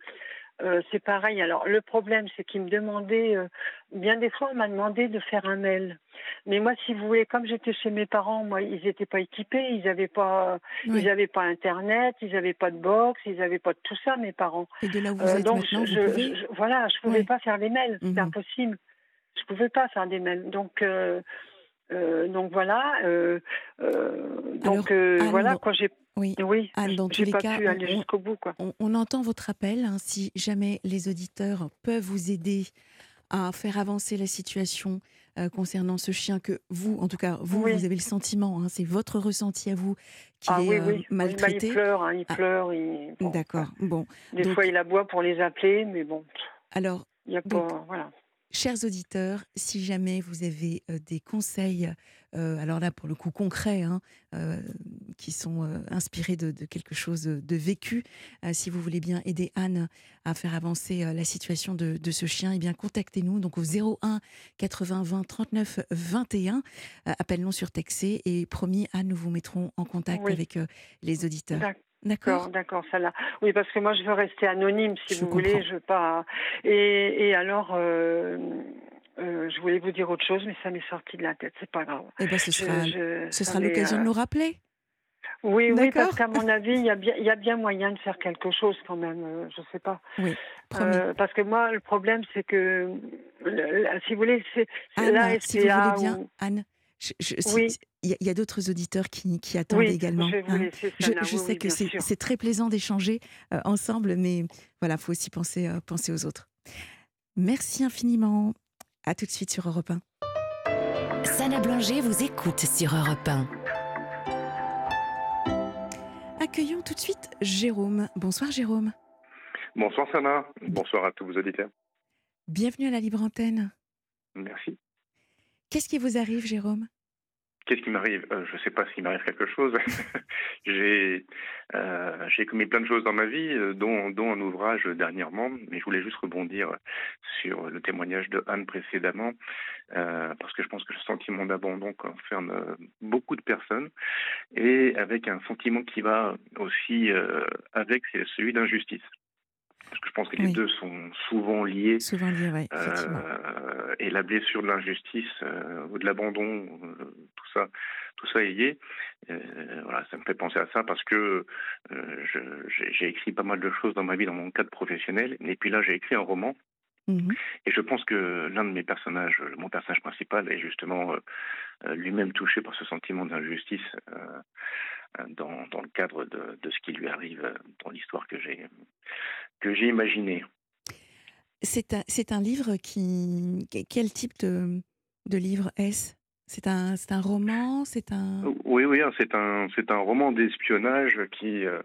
Euh, c'est pareil. Alors le problème, c'est qu'il me demandait, euh, bien des fois, on m'a demandé de faire un mail. Mais moi, si vous voulez, comme j'étais chez mes parents, moi, ils n'étaient pas équipés, ils n'avaient pas, ils n'avaient pas Internet, ils n'avaient pas de box, ils n'avaient pas de tout ça, mes parents. Et de là où vous euh, êtes donc, je, je, voilà, je pouvais pas faire des mails, c'est mhm. impossible. Je pouvais pas faire des mails. Donc donc voilà. donc voilà, quand j'ai oui, oui Anne, dans tous les pas cas, pu aller jusqu'au bout. Quoi. On, entend votre appel. Hein, si jamais les auditeurs peuvent vous aider à faire avancer la situation euh, concernant ce chien que vous, en tout cas, vous, vous avez le sentiment, hein, c'est votre ressenti à vous qu'il ah, est oui, euh, oui. maltraité. il pleure, hein, il ah, pleure. Il... D'accord. Bon. Des fois, il aboie pour les appeler, mais bon. Alors, il y a pas, voilà. Chers auditeurs, si jamais vous avez euh, des conseils, euh, alors là pour le coup concrets, hein, euh, qui sont inspirés de, quelque chose de vécu, si vous voulez bien aider Anne à faire avancer la situation de, ce chien, eh bien contactez-nous donc au 01 80 20 39 21. Appelle-nous sur Texé et promis Anne, nous vous mettrons en contact avec les auditeurs. D'accord, d'accord, ça là. Oui, parce que moi je veux rester anonyme, si vous voulez, je veux pas. Et, et alors, euh, euh, je voulais vous dire autre chose, mais ça m'est sorti de la tête. C'est pas grave. Eh ben, ce sera, ce sera l'occasion de euh, nous rappeler. Oui, oui, parce qu'à mon avis, il y, a bien, il y a bien moyen de faire quelque chose quand même. je sais pas. Oui. parce que moi, le problème, c'est que, si vous voulez, c'est là, si vous voulez bien, Anne. Oui. Il y a, d'autres auditeurs qui, qui attendent également. Hein. Je, sais que c'est très plaisant d'échanger euh, ensemble, mais voilà, faut aussi penser, euh, penser aux autres. Merci infiniment. À tout de suite sur Europe 1. Sana Blanger vous écoute sur Europe 1. Accueillons tout de suite Jérôme. Bonsoir Jérôme. Bonsoir Sana. Bonsoir à tous vos auditeurs. Bienvenue à la Libre Antenne. Merci. Qu'est-ce qui vous arrive Jérôme? Qu'est-ce qui m'arrive? Euh, Je ne sais pas s'il m'arrive quelque chose. j'ai euh, j'ai commis plein de choses dans ma vie, euh, dont, un ouvrage dernièrement, mais je voulais juste rebondir sur le témoignage de Anne précédemment, parce que je pense que le sentiment d'abandon concerne beaucoup de personnes, et avec un sentiment qui va aussi avec, celui d'injustice parce que je pense que les deux sont souvent liés. Souvent liés, euh, et la blessure de l'injustice euh, ou de l'abandon, euh, tout ça, tout ça est lié. voilà, ça me fait penser à ça parce que j'ai écrit pas mal de choses dans ma vie, dans mon cadre professionnel. Et puis là, j'ai écrit un roman. Mhm. Et je pense que l'un de mes personnages, mon personnage principal, est justement lui-même touché par ce sentiment d'injustice dans, dans, le cadre de, de, ce qui lui arrive dans l'histoire que j'ai que j'ai imaginé. C'est un, c'est un livre qui. Quel type de, de livre est-ce? C'est un, c'est un roman? C'est un. Oui, oui, hein, c'est un, c'est un roman d'espionnage qui. Euh,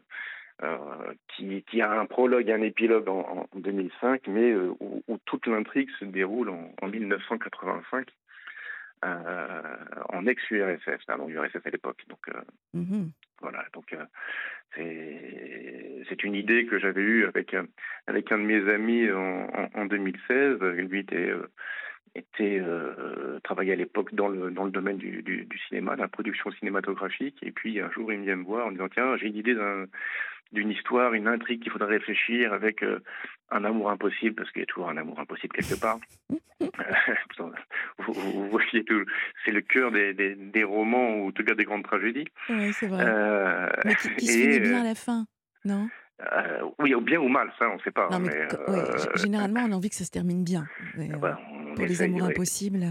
euh, qui, qui, a un prologue et un épilogue en, 2005, mais euh, où, toute l'intrigue se déroule en, en 1985 en ex-URSS, pardon, URSS à l'époque. Donc, mmh voilà, donc c'est une idée que j'avais eue avec, avec un de mes amis en, en, 2016. Lui était, euh, était euh, travaillait à l'époque dans le, dans le domaine du, du, du, cinéma, de la production cinématographique. Et puis un jour, il vient me voir en disant Tiens, j'ai une idée d'une histoire, une intrigue qu'il faudrait réfléchir avec euh, un amour impossible, parce qu'il y a toujours un amour impossible quelque part. vous, voyez tout, c'est le cœur des, des, des, romans ou en tout cas des grandes tragédies. Oui, c'est vrai. Euh, mais qui, qui se finit bien à la fin, non? euh, oui, bien ou mal, ça, on ne sait pas. Non, mais, généralement, on a envie que ça se termine bien. Mais, ah bah, pour les amours impossibles.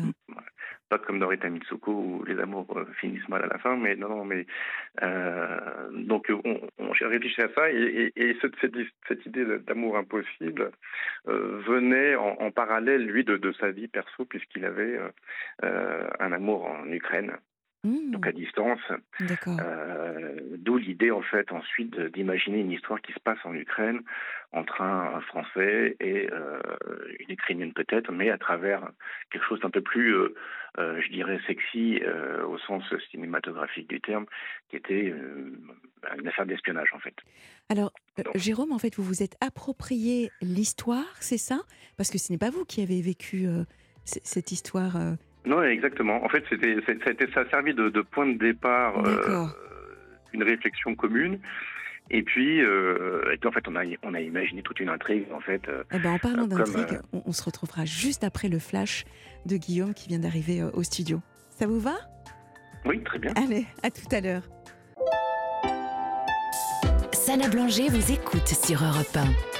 Pas comme dans Rita Mitsuko où les amours finissent mal à la fin, mais non, non, mais donc on, on j'ai réfléchi à ça et, cette, cette, idée d'amour impossible venait en, parallèle lui de, de, sa vie perso puisqu'il avait un amour en Ukraine donc à mmh. distance. Euh, D'où l'idée en fait ensuite d'imaginer une histoire qui se passe en Ukraine entre un, Français et euh, une Ukrainienne peut-être, mais à travers quelque chose d'un peu plus, euh, euh, je dirais, sexy au sens cinématographique du terme, qui était une affaire d'espionnage en fait. Alors, Jérôme, en fait, vous vous êtes approprié l'histoire, c'est ça? Parce que ce n'est pas vous qui avez vécu cette histoire non, exactement. En fait, c'était, ça, a servi de, point de départ, euh, une réflexion commune. Et puis, euh, en fait, on a, on a imaginé toute une intrigue, en fait. Euh, eh ben, en parlant d'intrigue, on, se retrouvera juste après le flash de Guillaume qui vient d'arriver au studio. Ça vous va? Oui, très bien. Allez, à tout à l'heure. Sana Blanger vous écoute sur Europe 1.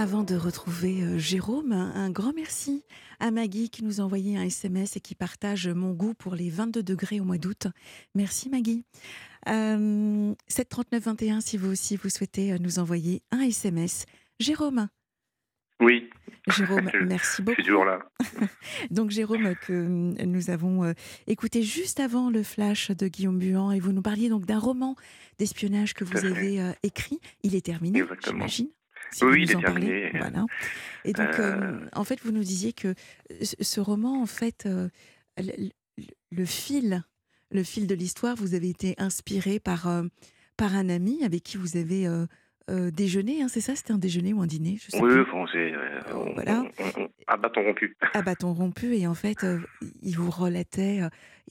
Avant de retrouver euh, Jérôme, un grand merci à Maggie qui nous a envoyé un SMS et qui partage mon goût pour les 22 degrés au mois d'août. Merci Maggie. Euh, 73921 si vous aussi vous souhaitez euh, nous envoyer un SMS. Jérôme. Oui. Jérôme, merci beaucoup. Je suis toujours là. Donc Jérôme, que nous avons euh, écouté juste avant le flash de Guillaume Buan, et vous nous parliez donc d'un roman d'espionnage que vous avez écrit. Il est terminé, j'imagine oui, il est terminé. Voilà. Et donc, euh, euh, en fait, vous nous disiez que ce roman, en fait, euh, le, fil, le fil de l'histoire, vous avez été inspiré par, par un ami avec qui vous avez déjeuné, hein, c'est ça? C'était un déjeuner ou un dîner? Je sais Oui, français. voilà. à bâton rompu. À bâton rompu, et en fait, il vous relatait,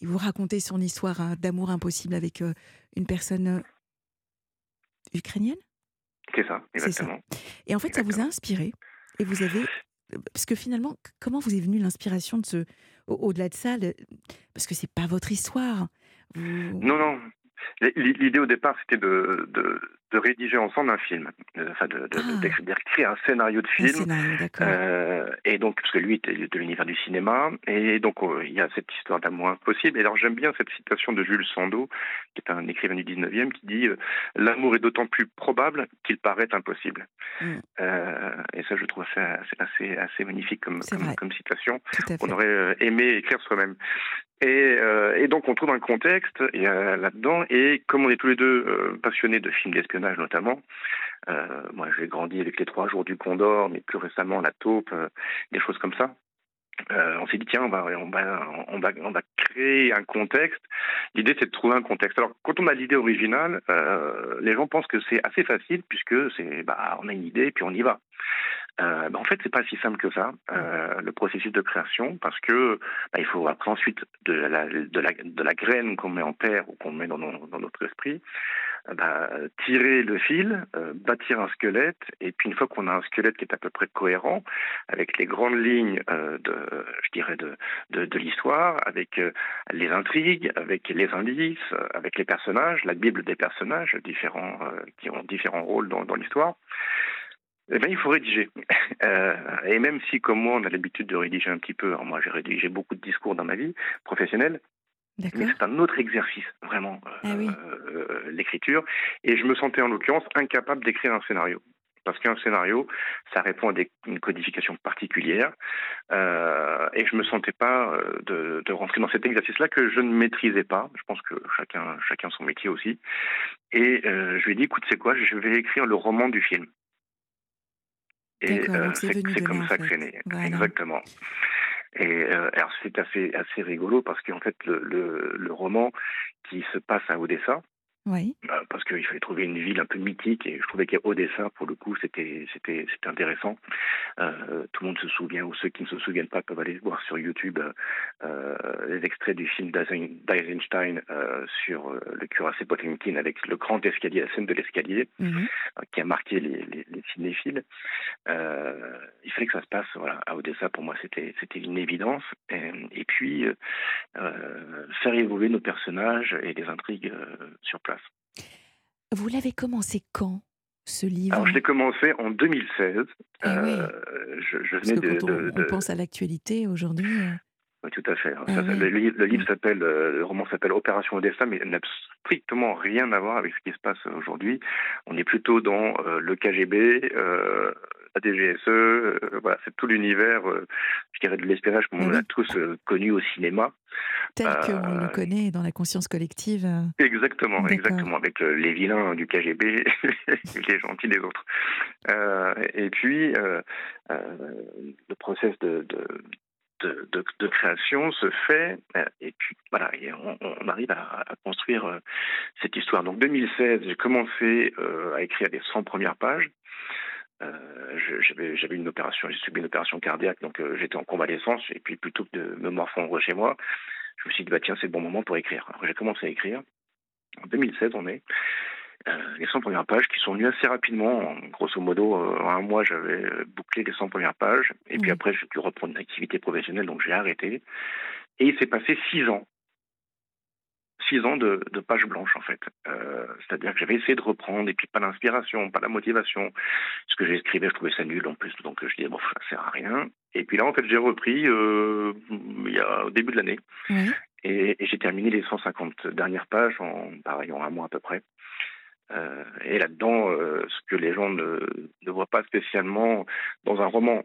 il vous racontait son histoire hein, d'amour impossible avec une personne ukrainienne? C'est ça, exactement. Et en fait, ça vous a inspiré. Et vous avez. Parce que finalement, comment vous est venue l'inspiration de ce. Au-delà de ça, parce que c'est pas votre histoire. Non, non. L'idée au départ, c'était de, de rédiger ensemble un film, euh, enfin de, ah. d'écrire un scénario de film. euh, et donc, parce que lui était de l'univers du cinéma, et donc oh, il y a cette histoire d'amour impossible. Et alors j'aime bien cette citation de Jules Sandeau, qui est un écrivain du 19e, qui dit euh, L'amour est d'autant plus probable qu'il paraît impossible. Mm. Euh, et ça, je trouve assez, assez, assez magnifique comme, comme, citation. On aurait aimé écrire soi-même. Et, et, donc on trouve un contexte là-dedans, et comme on est tous les deux passionnés de films d'espionnage, notamment. Euh, moi, j'ai grandi avec les trois jours du Condor, mais plus récemment la taupe, euh, des choses comme ça. Euh, on s'est dit tiens on va on va on va on va créer un contexte. L'idée c'est de trouver un contexte. Alors quand on a l'idée originale, les gens pensent que c'est assez facile puisque c'est bah on a une idée puis on y va. Euh, bah, en fait, c'est pas si simple que ça, euh, le processus de création, parce que bah, il faut après ensuite de la, de la, de la graine qu'on met en terre ou qu'on met dans, dans, notre esprit, euh, bah, tirer le fil, euh, bâtir un squelette, et puis une fois qu'on a un squelette qui est à peu près cohérent, avec les grandes lignes euh, de, je dirais, de, de, de l'histoire, avec les intrigues, avec les indices, avec les personnages, la bible des personnages différents qui ont différents rôles dans, dans l'histoire eh bien, il faut rédiger. Euh, et même si, comme moi, on a l'habitude de rédiger un petit peu, alors moi j'ai rédigé beaucoup de discours dans ma vie professionnelle, mais c'est un autre exercice, vraiment, ah euh, l'écriture. Et je me sentais en l'occurrence incapable d'écrire un scénario. Parce qu'un scénario, ça répond à des, une codification particulière. Euh, et je ne me sentais pas de, de, rentrer dans cet exercice-là que je ne maîtrisais pas. Je pense que chacun, chacun son métier aussi. Et je lui ai dit, écoute, c'est quoi? Je vais écrire le roman du film. Et euh, c'est comme ça que c'est né. Exactement. Et euh, alors c'est assez assez rigolo parce qu'en fait le, le, le, roman qui se passe à Odessa, oui. Euh, parce qu'il fallait trouver une ville un peu mythique et je trouvais qu'Odessa, pour le coup, c'était c'était c'était intéressant. Euh, tout le monde se souvient ou ceux qui ne se souviennent pas peuvent aller voir sur YouTube euh, les extraits du film d'Eisenstein euh, sur euh, le cuirassé Potemkin avec le grand escalier, la scène de l'escalier, mhm. qui a marqué les, les, les cinéphiles. il fallait que ça se passe voilà à Odessa. Pour moi, c'était c'était une évidence. Et, et puis faire évoluer nos personnages et les intrigues sur place. Vous l'avez commencé quand ce livre? Alors, je l'ai commencé en 2016. Eh oui. je, je venais de, quand on, de- on de- pense à l'actualité aujourd'hui, euh, Oui, tout à fait. Ah ça, oui. le, li- le livre Mm. s'appelle, euh, le roman s'appelle Opération Odessa, mais il n'a strictement rien à voir avec ce qui se passe aujourd'hui. On est plutôt dans euh, le KGB, euh, la DGSE, euh, voilà, c'est tout l'univers, euh, je dirais, de l'espionnage comme Ah on oui. l'a tous euh, connu au cinéma. tel qu'on le Euh, connaît dans la conscience collective. Exactement, exactement, avec les vilains du KGB les gentils des autres. Et puis, le process de, de, de, de- de création se fait, et puis voilà, et on, on arrive à, à construire euh, cette histoire. Donc 2016, j'ai commencé euh, à écrire les 100 premières pages. Euh, j'avais une opération, j'ai subi une opération cardiaque, donc euh, j'étais en convalescence, et puis plutôt que de me morfondre chez moi, je me suis dit, bah, tiens, c'est le bon moment pour écrire. Alors j'ai commencé à écrire. En 2016, on est. Euh, les 100 premières pages qui sont venues assez rapidement. En- Grosso modo, euh, en un mois, j'avais euh, bouclé les 100 premières pages. Et puis Mhm. après, j'ai pu reprendre une activité professionnelle, donc j'ai arrêté. Et il s'est passé six ans. Six ans de, de pages blanches, en fait. Euh, C'est-à-dire que j'avais essayé de reprendre, et puis pas l'inspiration, pas la motivation. Ce que j'écrivais, je trouvais ça nul en plus, donc je disais, bon, ça sert à rien. Et puis là, en fait, j'ai repris euh, il y a, au début de l'année. Et, et j'ai terminé les 150 dernières pages en, pareil, en un mois à peu près. Euh, et là-dedans, ce que les gens ne, ne voient pas spécialement dans un roman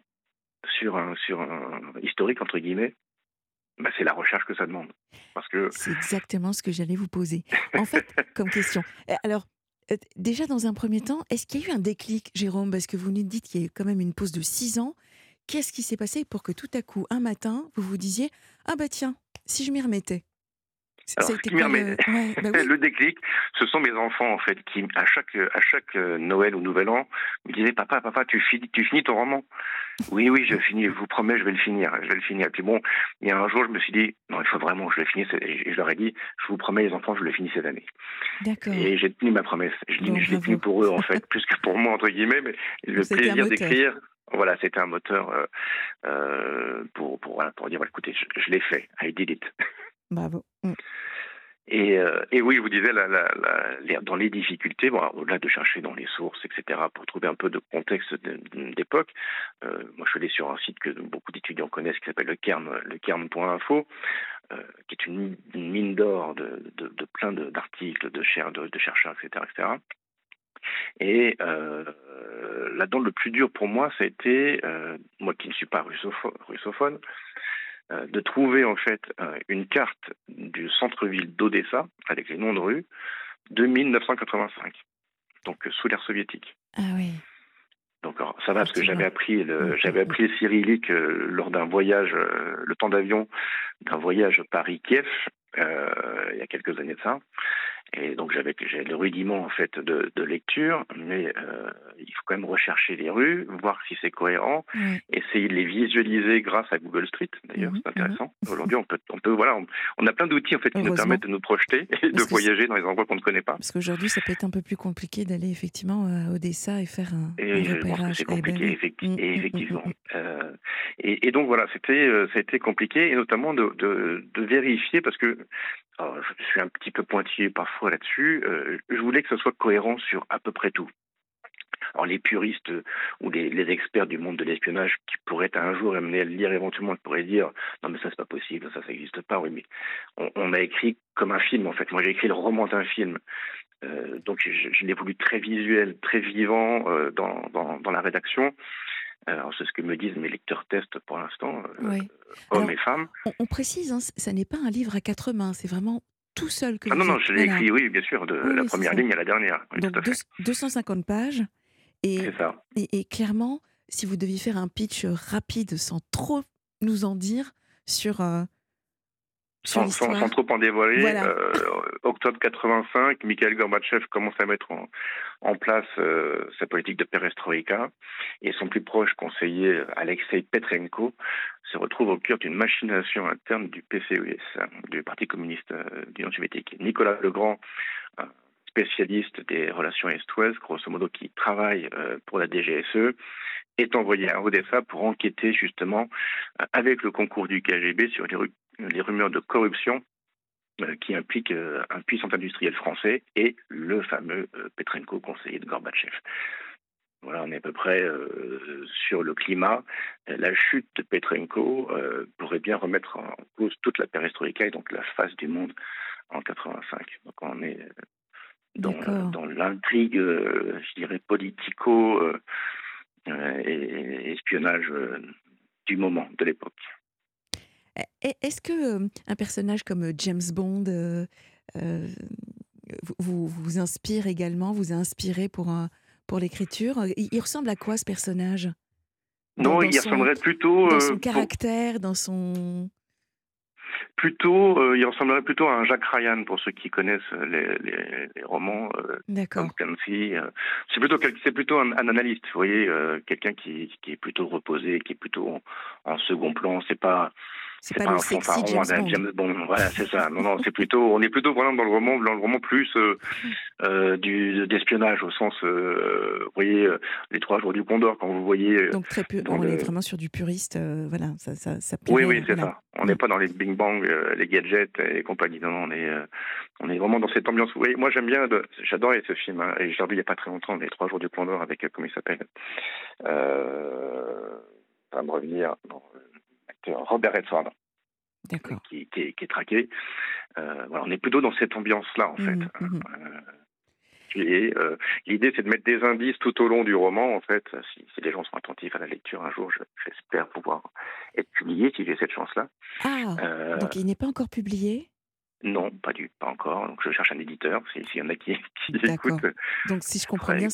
sur un, sur un historique, entre guillemets, bah, c'est la recherche que ça demande. Parce que C'est exactement ce que j'allais vous poser. En fait, comme question. Euh, Alors, euh, déjà dans un premier temps, est-ce qu'il y a eu un déclic, Jérôme? Parce que vous nous dites qu'il y a eu quand même une pause de six ans. Qu'est-ce qui s'est passé pour que tout à coup, un matin, vous vous disiez Ah bah tiens, si je m'y remettais? Alors, ce qui le- ouais, bah oui. le déclic, ce sont mes enfants en fait qui à chaque à chaque euh, Noël ou Nouvel An me disaient papa papa tu finis tu finis ton roman. Oui oui je finis, je vous promets je vais le finir, je vais le finir. Et puis bon il y a un jour je me suis dit non il faut vraiment que je le finisse et je leur ai dit je vous promets les enfants je le finis cette année. D'accord. Et j'ai tenu ma promesse. Je, dis, Bon, je l'ai tenue pour eux, en fait, plus que pour moi, entre guillemets, mais le plaisir d'écrire, voilà, c'était un moteur euh, euh, pour, pour, voilà, pour dire, voilà, écoutez, je, je l'ai fait, I did it. Bravo. Mm. Et, euh, et oui, je vous disais, dans les difficultés, au-delà de chercher dans les sources, etc., pour trouver un peu de contexte d'époque, euh, moi je suis allé sur un site que beaucoup d'étudiants connaissent qui s'appelle le euh, qui est une, mine d'or de, plein d'articles, de, cher- de, de chercheurs, etc., etc. Et là-dedans, le plus dur pour moi, ça a été, moi qui ne suis pas russopho- russophone, de trouver en fait euh, une carte du centre-ville d'Odessa avec les noms de rues de 1985, donc euh, sous l'ère soviétique. Ah oui. Donc ça va parce que j'avais appris le j'avais appris le cyrillique euh, lors d'un voyage, euh, le temps d'avion d'un voyage Paris-Kiev euh, il y a quelques années de ça. Et donc j'avais le rudiment en fait de, de lecture, mais euh, il faut quand même rechercher les rues, voir si c'est cohérent, essayer de les visualiser grâce à Google Street. D'ailleurs, Mhm, c'est intéressant. Aujourd'hui, on peut, on peut, voilà, on, on a plein d'outils en fait qui nous permettent de nous projeter et de Parce voyager dans les endroits qu'on ne connaît pas. Parce qu'aujourd'hui, ça peut être un peu plus compliqué d'aller effectivement à Odessa et faire un, Et un je repérage. c'est compliqué, effecti- Mm, mm, mm, effectivement. Euh, et, et donc voilà, c'était, euh, ça a été compliqué, et notamment de, de, de vérifier, parce que alors, je suis un petit peu pointillé parfois là-dessus, euh, je voulais que ce soit cohérent sur à peu près tout. Alors les puristes euh, ou les, experts du monde de l'espionnage qui pourraient un jour amener à le lire éventuellement pourraient dire non mais ça c'est pas possible, ça ça n'existe pas. Oui mais on, on a écrit comme un film en fait. Moi j'ai écrit le roman d'un film. Euh, donc je, je l'ai voulu très visuel, très vivant dans, dans la rédaction. Alors c'est ce que me disent mes lecteurs tests pour l'instant, euh, Oui. hommes Alors, et femmes. On, on précise, hein, ça n'est pas un livre à quatre mains, c'est vraiment tout seul que Ah non vous non, je l'ai écrit, oui bien sûr, de Oui, la première ligne à la dernière. Oui, Donc tout à fait. deux- 250 pages. Et, ça. et, et clairement, si vous deviez faire un pitch rapide sans trop nous en dire sur, euh, sur Sans, sans, trop en dévoiler, Voilà. euh, octobre 85, Mikhail Gorbatchev commence à mettre en, place euh, sa politique de perestroïka et son plus proche conseiller, Alexei Petrenko, se retrouve au cœur d'une machination interne du PCUS, hein, du Parti communiste euh, d'Union soviétique. Nicolas Legrand, spécialiste des relations Est-Ouest, grosso modo qui travaille euh, pour la DGSE, est envoyé à Odessa pour enquêter justement avec le concours du KGB sur les rumeurs de corruption qui implique un puissant industriel français et le fameux Petrenko, conseiller de Gorbatchev. Voilà, on est à peu près sur le climat. La chute de Petrenko pourrait bien remettre en cause toute la perestroïka et donc la face du monde en 85. Donc on est dans, dans l'intrigue, je dirais, politico et espionnage du moment, de l'époque. Est-ce que un personnage comme James Bond vous, vous, inspire également, vous a inspiré pour, pour l'écriture? Il, ressemble à quoi ce personnage? Non, il ressemblerait plutôt. Dans son caractère, dans son. Plutôt, euh, il ressemblerait plutôt à un Jacques Ryan pour ceux qui connaissent les, les, romans. Euh, D'accord. Euh. c'est plutôt c'est plutôt un, analyste, vous voyez, quelqu'un qui, qui, est plutôt reposé, qui est plutôt en, en second plan. C'est pas c'est pas, pas, un fanfaron James, James Bond. Voilà, c'est ça. Non, non, c'est plutôt, on est plutôt vraiment dans le roman, dans le roman plus euh, euh du d'espionnage au sens, euh, vous voyez, euh, les trois jours du Condor quand vous voyez. Donc très peu, on est vraiment sur du puriste, voilà, ça, ça, ça Oui, oui, c'est ça. On n'est pas dans les bing bang, les gadgets et compagnie. Non, non, on est, on est vraiment dans cette ambiance. Vous voyez, moi j'aime bien, j'adorais ce film hein, et j'ai revu il n'y a pas très longtemps, les trois jours du Condor avec comment il s'appelle. Euh, va me revenir. Robert Redford. Qui, qui, est, qui, est, traqué. Euh, voilà, on est plutôt dans cette ambiance-là, en fait. Mmh, mmh. Euh, et euh, l'idée, c'est de mettre des indices tout au long du roman, en fait. Si, si les gens sont attentifs à la lecture, un jour, j'espère pouvoir être publié, si j'ai cette chance-là. Ah, donc il n'est pas encore publié? Non, pas du, pas encore. Donc je cherche un éditeur. S'il y en a qui, qui écoutent. Donc si je comprends bien,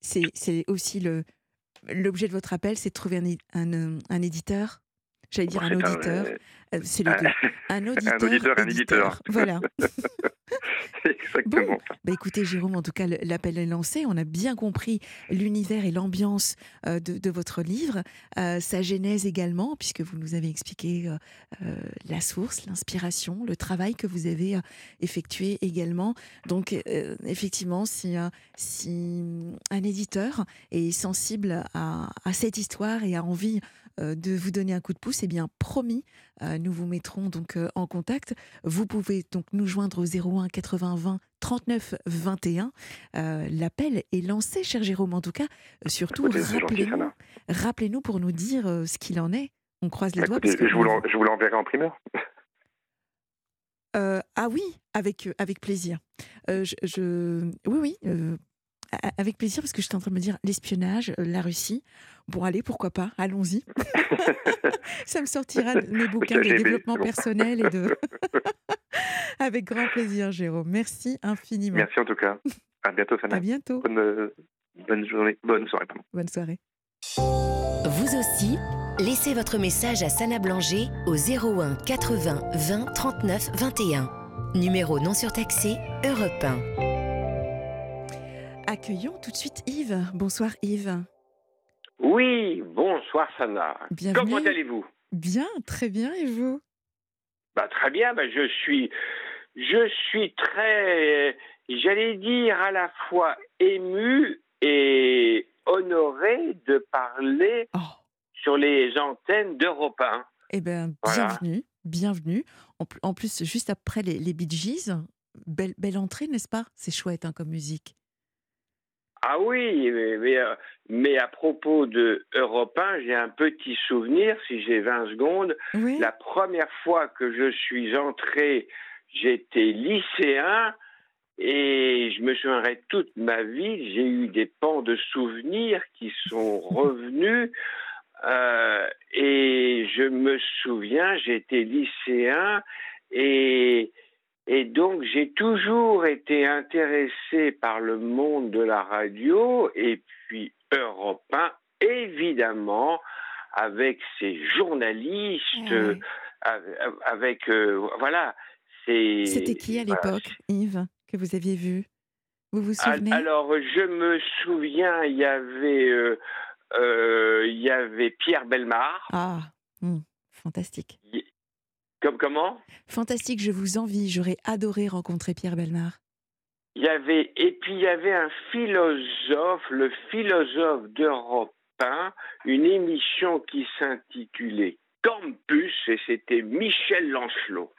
c'est aussi l'objet de votre appel, c'est de trouver un, un, un éditeur? J'allais dire un auditeur. Euh, c'est le Un auditeur. un auditeur, un éditeur. Voilà. Exactement. bah écoutez, Jérôme, en tout cas, l'appel est lancé. On a bien compris l'univers et l'ambiance euh, de, votre livre, euh, sa genèse également, puisque vous nous avez expliqué la source, l'inspiration, le travail que vous avez effectué également. Donc, effectivement, si, si un éditeur est sensible à, à cette histoire et a envie euh, de vous donner un coup de pouce, eh bien promis, euh, nous vous mettrons donc euh, en contact. Vous pouvez donc nous joindre au 01 80 20 39 21. L'appel est lancé, cher Jérôme. En tout cas, surtout rappelez-nous rappelez pour nous dire ce qu'il en est. On croise les doigts. je vous l'enverrai en primeur. ah oui, avec, avec plaisir. je, oui, oui, avec plaisir, parce que j'étais en train de me dire l'espionnage, euh, la Russie. Bon, allez, pourquoi pas, allons-y. ça me sortira de mes bouquins de développement personnel et de. avec grand plaisir, Jérôme. Merci infiniment. Merci en tout cas. À bientôt, Sana. À bientôt. Bonne, euh, bonne journée, bonne soirée. Bonne soirée. Vous aussi, laissez votre message à Sana Blanger au 01 80 20 39 21. Numéro non surtaxé, Europe 1. Accueillons tout de suite Yves. Bonsoir Yves. Oui, bonsoir Sana. Comment allez-vous? Bien, très bien, et vous? Bah, Très bien, bah, je suis je suis très, j'allais dire à la fois ému et honoré de parler oh. sur les antennes d'Europe 1. Eh bien, bienvenue, bienvenue. En, plus, juste après les, les Bee Gees, belle, belle entrée, n'est-ce pas? C'est chouette hein, comme musique. Ah oui, mais, euh, mais, à propos de Europe 1, j'ai un petit souvenir, si j'ai 20 secondes. La première fois que je suis entré, j'étais lycéen et je me souviendrai toute ma vie, j'ai eu des pans de souvenirs qui sont revenus. Euh, et je me souviens, j'étais lycéen et et donc j'ai toujours été intéressé par le monde de la radio et puis Europe 1, évidemment, avec ses journalistes, ah avec, euh, voilà. C'était qui à l'époque, Yves, que vous aviez vu? Vous vous souvenez? Alors je me souviens, il y avait, euh, euh, il y avait Pierre Belmar. Ah, hmm, fantastique comment? Fantastique, je vous envie. J'aurais adoré rencontrer Pierre Belmar. Il y avait, et puis il y avait un philosophe, le philosophe d'Europe 1, une émission qui s'intitulait Campus, et c'était Michel Lancelot.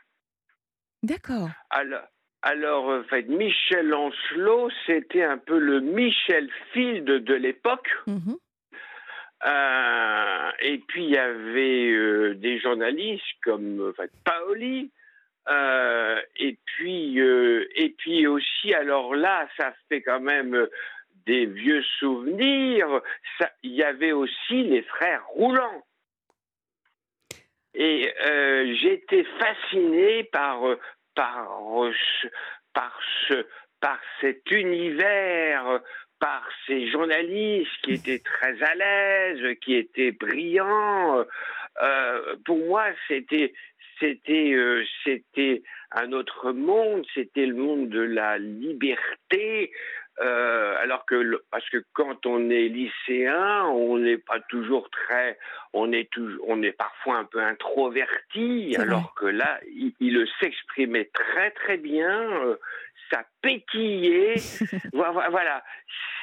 D'accord. Alors, alors, en fait, Michel Ancelot, c'était un peu le Michel Field de l'époque. Mhm. Euh, et puis il y avait euh, des journalistes comme Paoli. Euh, et puis et puis aussi alors là ça fait quand même des vieux souvenirs. Il y avait aussi les frères Roulants. Et j'étais fasciné par par par par cet univers par ces journalistes qui étaient très à l'aise, qui étaient brillants. Euh, pour moi, c'était c'était euh, c'était un autre monde, c'était le monde de la liberté. Euh, alors que parce que quand on est lycéen, on n'est pas toujours très, on est toujours, on est parfois un peu introverti, alors que là, il, il s'exprimait très très bien ça pétillait, voilà,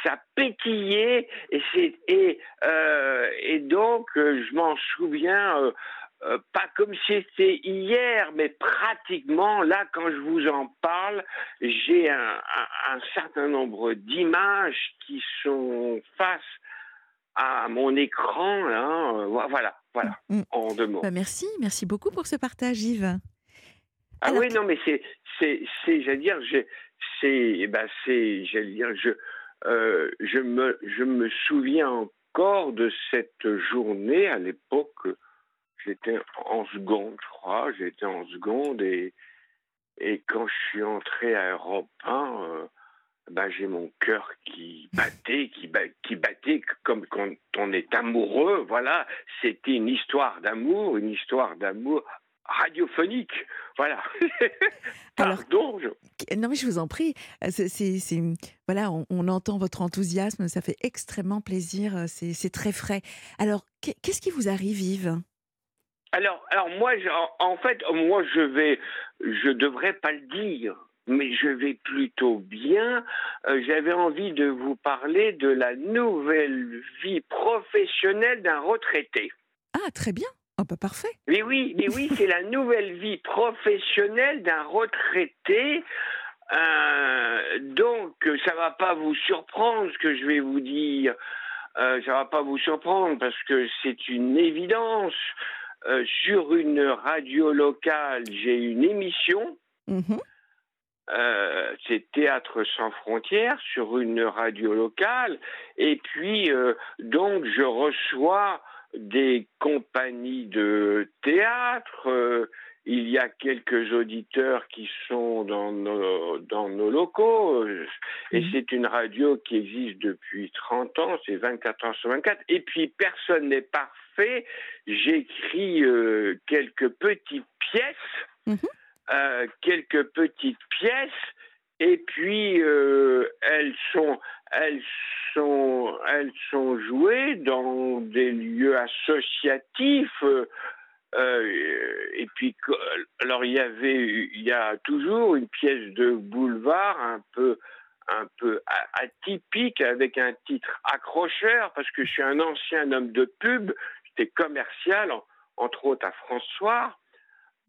ça pétillait et c'est et euh, et donc euh, je m'en souviens euh, pas comme si c'était hier, mais pratiquement là quand je vous en parle, j'ai un, certain nombre d'images qui sont face à mon écran là, voilà, voilà, mm. en deux mots. Bah, merci, merci beaucoup pour ce partage, Yves. Ah oui, non, mais c'est, c'est, c'est, j'allais dire, c'est, eh ben c'est, j'allais dire, je, euh, je me, je me souviens encore de cette journée à l'époque. J'étais en seconde, je crois. J'étais en seconde et, et quand je suis entré à Europe 1, euh, ben j'ai mon cœur qui battait, qui, qui battait comme quand on est amoureux. Voilà, c'était une histoire d'amour, une histoire d'amour radiophonique. Voilà. Pardon. Alors, Non, mais je vous en prie. Euh, c'est, voilà, on, entend votre enthousiasme, ça fait extrêmement plaisir, euh, c'est, très frais. Alors, qu'est-ce qui vous arrive, Yves alors, alors moi, en fait, moi, je vais, je devrais pas le dire, mais je vais plutôt bien. Euh, j'avais envie de vous parler de la nouvelle vie professionnelle d'un retraité. Ah, très bien. Oh, bah, parfait. Mais oui, mais oui, c'est la nouvelle vie professionnelle d'un retraité. Euh, donc, ça va pas vous surprendre ce que je vais vous dire. Euh, ça va pas vous surprendre parce que c'est une évidence. Euh, sur une radio locale, j'ai une émission. Mm-hmm. Euh, c'est Théâtre sans frontières sur une radio locale. Et puis, donc, je reçois des compagnies de théâtre. Euh, il y a quelques auditeurs qui sont dans nos, dans nos locaux. Euh, et mhm. c'est une radio qui existe depuis 30 ans, c'est 24 ans sur 24. Et puis, personne n'est parfait. J'écris euh, quelques petites pièces. Mhm. quelques petites pièces et puis elles sont elles sont, elles sont jouées dans des lieux associatifs. Euh, et puis, alors il y avait, il y a toujours une pièce de boulevard un peu, un peu atypique avec un titre accrocheur parce que je suis un ancien homme de pub, j'étais commercial entre autres à François.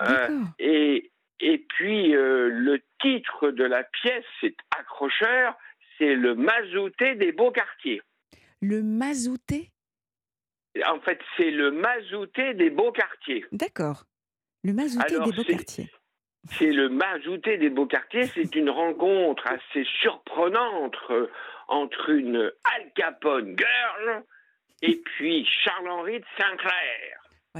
Euh, et, et puis euh, le titre de la pièce, c'est accrocheur, c'est le mazouté des beaux quartiers. Le mazouté? En fait, c'est le mazouté des beaux quartiers. D'accord. Le mazouté des beaux quartiers. C'est le mazouté des beaux quartiers. C'est une rencontre assez surprenante entre une Al Capone girl et puis Charles-Henri de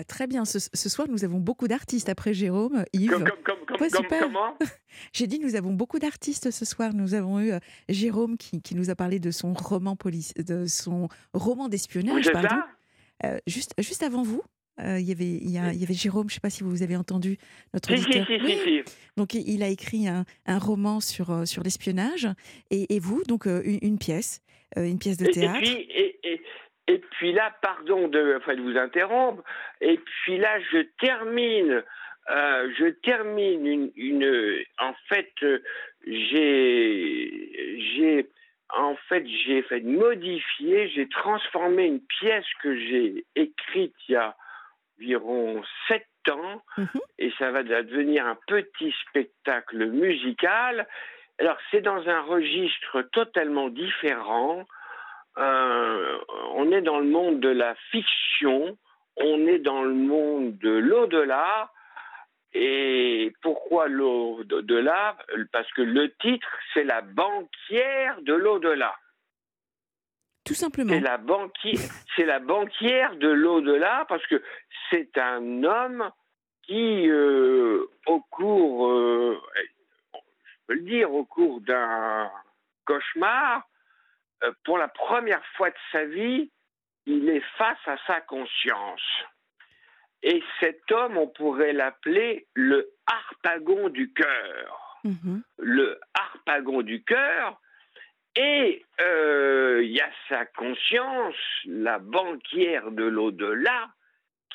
Très bien. Ce, soir, nous avons beaucoup d'artistes après Jérôme, Yves. comment J'ai dit nous avons beaucoup d'artistes ce soir. Nous avons eu euh, Jérôme qui, qui, nous a parlé de son roman police, de son roman d'espionnage. Euh, juste, juste avant vous, euh, il, y avait, il, y a, il y avait Jérôme, je ne sais pas si vous avez entendu notre auditeur. Donc il a écrit un, un roman sur, sur l'espionnage et, et, vous, donc une, pièce, une pièce de théâtre. Et puis, et, puis là, pardon de, enfin, de vous interrompre, et puis là, je termine, euh, je termine une, une en fait, j'ai, j'ai, en fait, j'ai fait modifier, j'ai transformé une pièce que j'ai écrite il y a environ sept temps mhm. et ça va devenir un petit spectacle musical. Alors c'est dans un registre totalement différent. Euh, on est dans le monde de la fiction, on est dans le monde de l'au-delà. Et pourquoi l'au-delà? Parce que le titre, c'est la banquière de l'au-delà. Tout simplement. C'est la, banquière, c'est la banquière de l'au-delà parce que c'est un homme qui, euh, au cours, euh, je peux le dire, au cours d'un cauchemar, pour la première fois de sa vie, il est face à sa conscience. Et cet homme, on pourrait l'appeler le harpagon du cœur. Mm-hmm. Le harpagon du cœur, et euh, il y a sa conscience, la banquière de l'au-delà,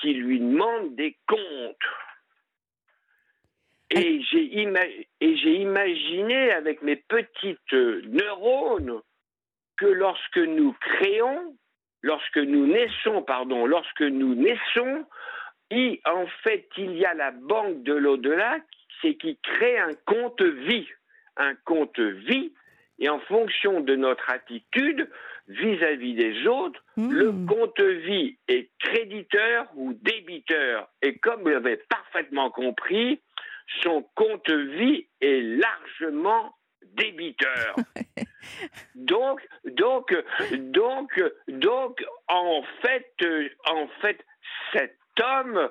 qui lui demande des comptes. Et j'ai imaginé avec mes petites neurones que lorsque nous créons, lorsque nous naissons, pardon, lorsque nous naissons, en fait, il y a la banque de l'au-delà, c'est qui crée un compte vie. Un compte vie et en fonction de notre attitude vis-à-vis des autres, hmm. le compte vie est créditeur ou débiteur. Et comme vous l'avez parfaitement compris, son compte vie est largement débiteur. donc, donc, donc, donc, en fait, en fait, cet homme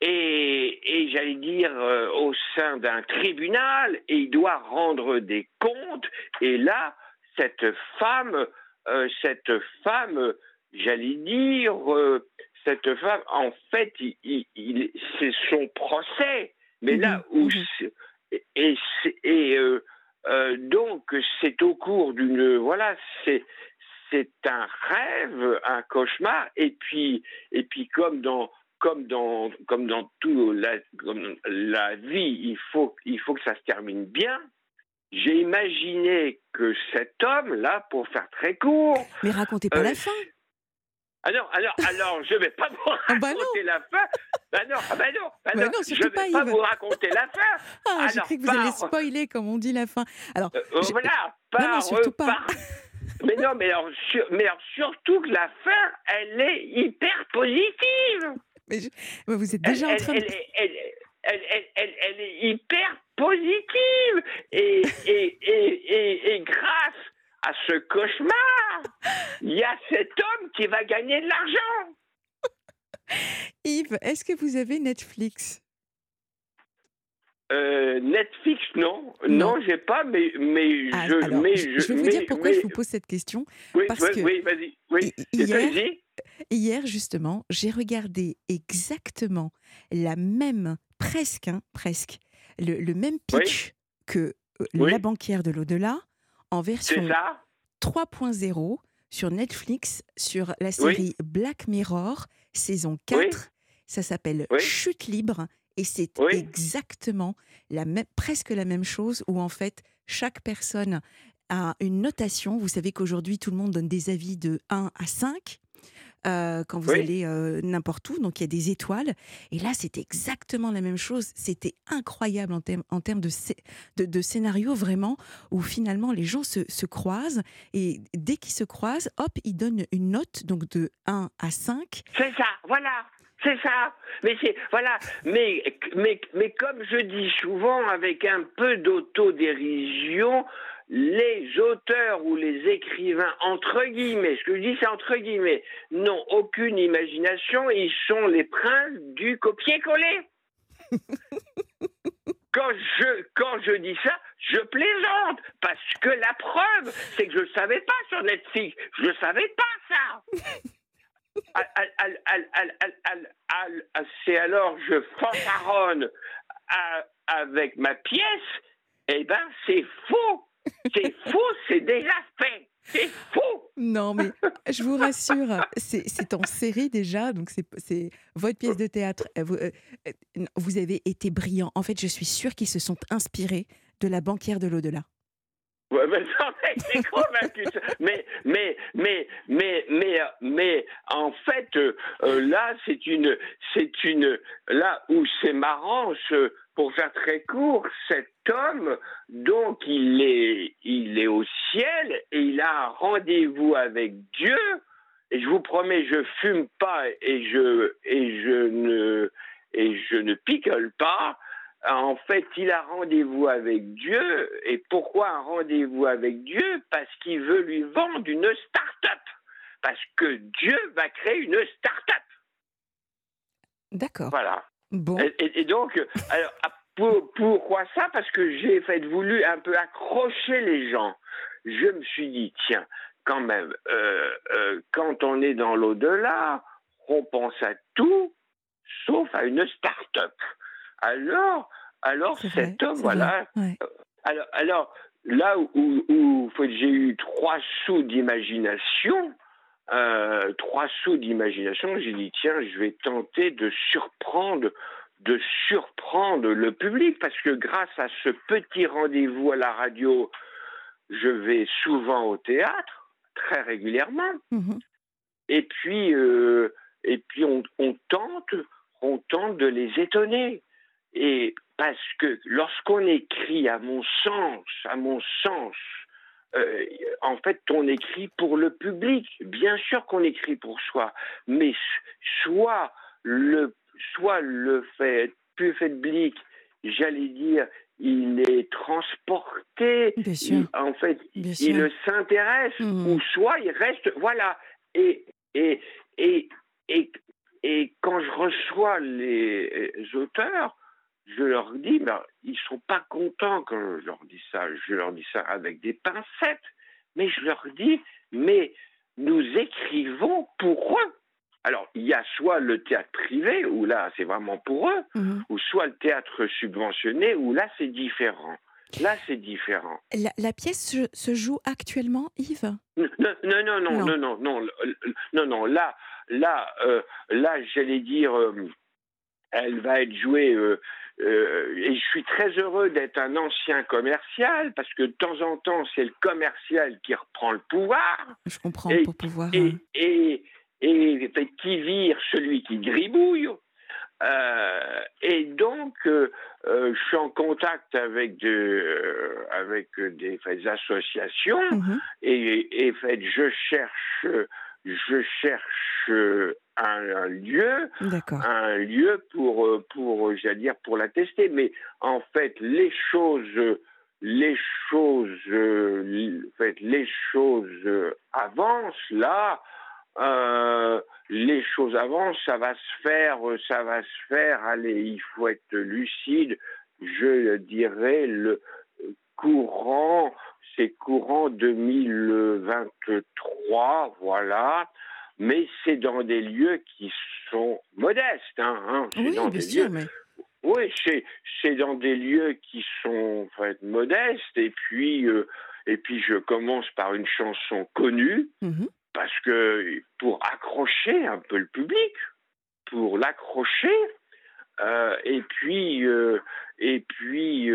et, j'allais dire euh, au sein d'un tribunal et il doit rendre des comptes et là cette femme euh, cette femme j'allais dire euh, cette femme en fait il, c'est son procès mais là mhm. où mhm. et, et donc c'est au cours d'une voilà c'est c'est un rêve, un cauchemar, et puis, et puis comme dans comme dans, comme dans tout la, la vie, il faut, il faut que ça se termine bien. J'ai imaginé que cet homme-là, pour faire très court. Mais racontez pas la euh, fin. Alors, alors, alors, je vais pas vous ah bah raconter la fin. Ben non, ah bah non, bah bah non, je vais pas, vous raconter la fin. Ah, j'ai cru que vous allez spoiler, comme on dit la fin. Alors, euh, voilà, par, non, surtout pas. mais non, mais alors, mais alors, surtout que la fin, elle est hyper positive. Mais, vous êtes déjà en train de... Elle, est hyper positive et, et, et, et, grâce à ce cauchemar, il y a cet homme qui va gagner de l'argent. Yves, est-ce que vous avez Netflix? Euh, Netflix, non. Non, j'ai pas, mais, mais ah, je. mais, je, je, vais vous dire pourquoi je vous pose cette question. Oui, parce que oui vas-y. Oui, hier, hier, justement, j'ai regardé exactement la même, presque, hein, presque, le, même pitch que euh, La banquière de l'au-delà en version 3.0 sur Netflix, sur la série Black Mirror, saison 4. Ça s'appelle Chute libre et c'est exactement la même, presque la même chose où en fait chaque personne a une notation. Vous savez qu'aujourd'hui tout le monde donne des avis de 1 à 5. Euh, quand vous allez euh, n'importe où, donc il y a des étoiles. Et là, c'était exactement la même chose. C'était incroyable en, en termes de, de, de, scénario, vraiment, où finalement les gens se, se croisent. Et dès qu'ils se croisent, hop, ils donnent une note, donc de 1 à 5. C'est ça, voilà. C'est ça. Mais c'est voilà. Mais mais mais comme je dis souvent avec un peu d'autodérision, les auteurs ou les écrivains entre guillemets, ce que je dis c'est entre guillemets, n'ont aucune imagination. Ils sont les princes du copier-coller. quand je quand je dis ça, je plaisante parce que la preuve, c'est que je ne savais pas sur Netflix. Je ne savais pas ça. c'est alors je fanfaronne avec ma pièce, eh ben c'est faux. C'est faux, c'est déjà fait. C'est faux. Non, mais je vous rassure, c'est en série déjà, donc c'est votre pièce de théâtre. Euh, vous, euh, vous avez été brillant. En fait, je suis sûre qu'ils se sont inspirés de la banquière de l'au-delà. mais, mais, mais, mais, mais, mais, fait, euh, là, c'est une, c'est une, là où c'est marrant, pour faire très court, cet homme, donc, il est, il est au ciel et il a un rendez-vous avec Dieu. Et je vous promets, je fume pas et je, et je ne, et je ne picole pas en fait, il a rendez-vous avec Dieu. Et pourquoi un rendez-vous avec Dieu? Parce qu'il veut lui vendre une start-up. Parce que Dieu va créer une start-up. D'accord. Voilà. Bon. Et, donc, alors, ah, pourquoi ça? Parce que j'ai fait voulu un peu accrocher les gens. Je me suis dit, tiens, quand même, euh, euh, quand on est dans l'au-delà, on pense à tout, sauf à une start-up alors, alors cet homme, voilà. Alors, alors, là où, où, j'ai eu trois sous d'imagination, euh, trois sous d'imagination, j'ai dit tiens, je vais tenter de surprendre, de surprendre le public parce que grâce à ce petit rendez-vous à la radio, je vais souvent au théâtre très régulièrement. Mmh et puis, euh, et puis on, on, tente, on tente de les étonner. Et parce que lorsqu'on écrit, à mon sens, à mon sens, euh, en fait, on écrit pour le public. Bien sûr qu'on écrit pour soi, mais soit le, soit le fait public, j'allais dire, il est transporté, en fait, il s'intéresse, mmh. ou soit il reste, voilà. Et, et, et, et, et quand je reçois les auteurs, je leur dis, ben, ils sont pas contents quand je leur dis ça. Je leur dis ça avec des pincettes, mais je leur dis, mais nous écrivons pour eux. Alors, il y a soit le théâtre privé, où là, c'est vraiment pour eux, mhm. ou soit le théâtre subventionné, où là, c'est différent. Là, c'est différent. La, pièce se, joue actuellement, Yves? Non non non, non, non, non, non, non, non, Là, là, euh, là, j'allais dire, euh, elle va être jouée euh, euh, et je suis très heureux d'être un ancien commercial parce que de temps en temps, c'est le commercial qui reprend le pouvoir. Je comprends, pour pouvoir. Et, et, et, qui vire celui qui gribouille. Euh, et donc, euh, je suis en contact avec, de, avec des associations mhm. et, et fait, je cherche je cherche euh, un, lieu, un lieu pour, euh, pour, euh, j'allais dire, pour la tester. Mais en fait, les choses, les choses, fait, les choses avancent là. les choses avancent, ça va se faire, ça va se faire. Allez, il faut être lucide. Je dirais le courant c'est courant 2023, voilà. Mais c'est dans des lieux qui sont modestes. Hein, hein. oui, dans bien sûr, mais... Oui, c'est dans des lieux qui sont en fait, modestes. Et puis, euh, et puis, je commence par une chanson connue, mhm. parce que pour accrocher un peu le public, pour l'accrocher, euh, et puis, euh, et puis,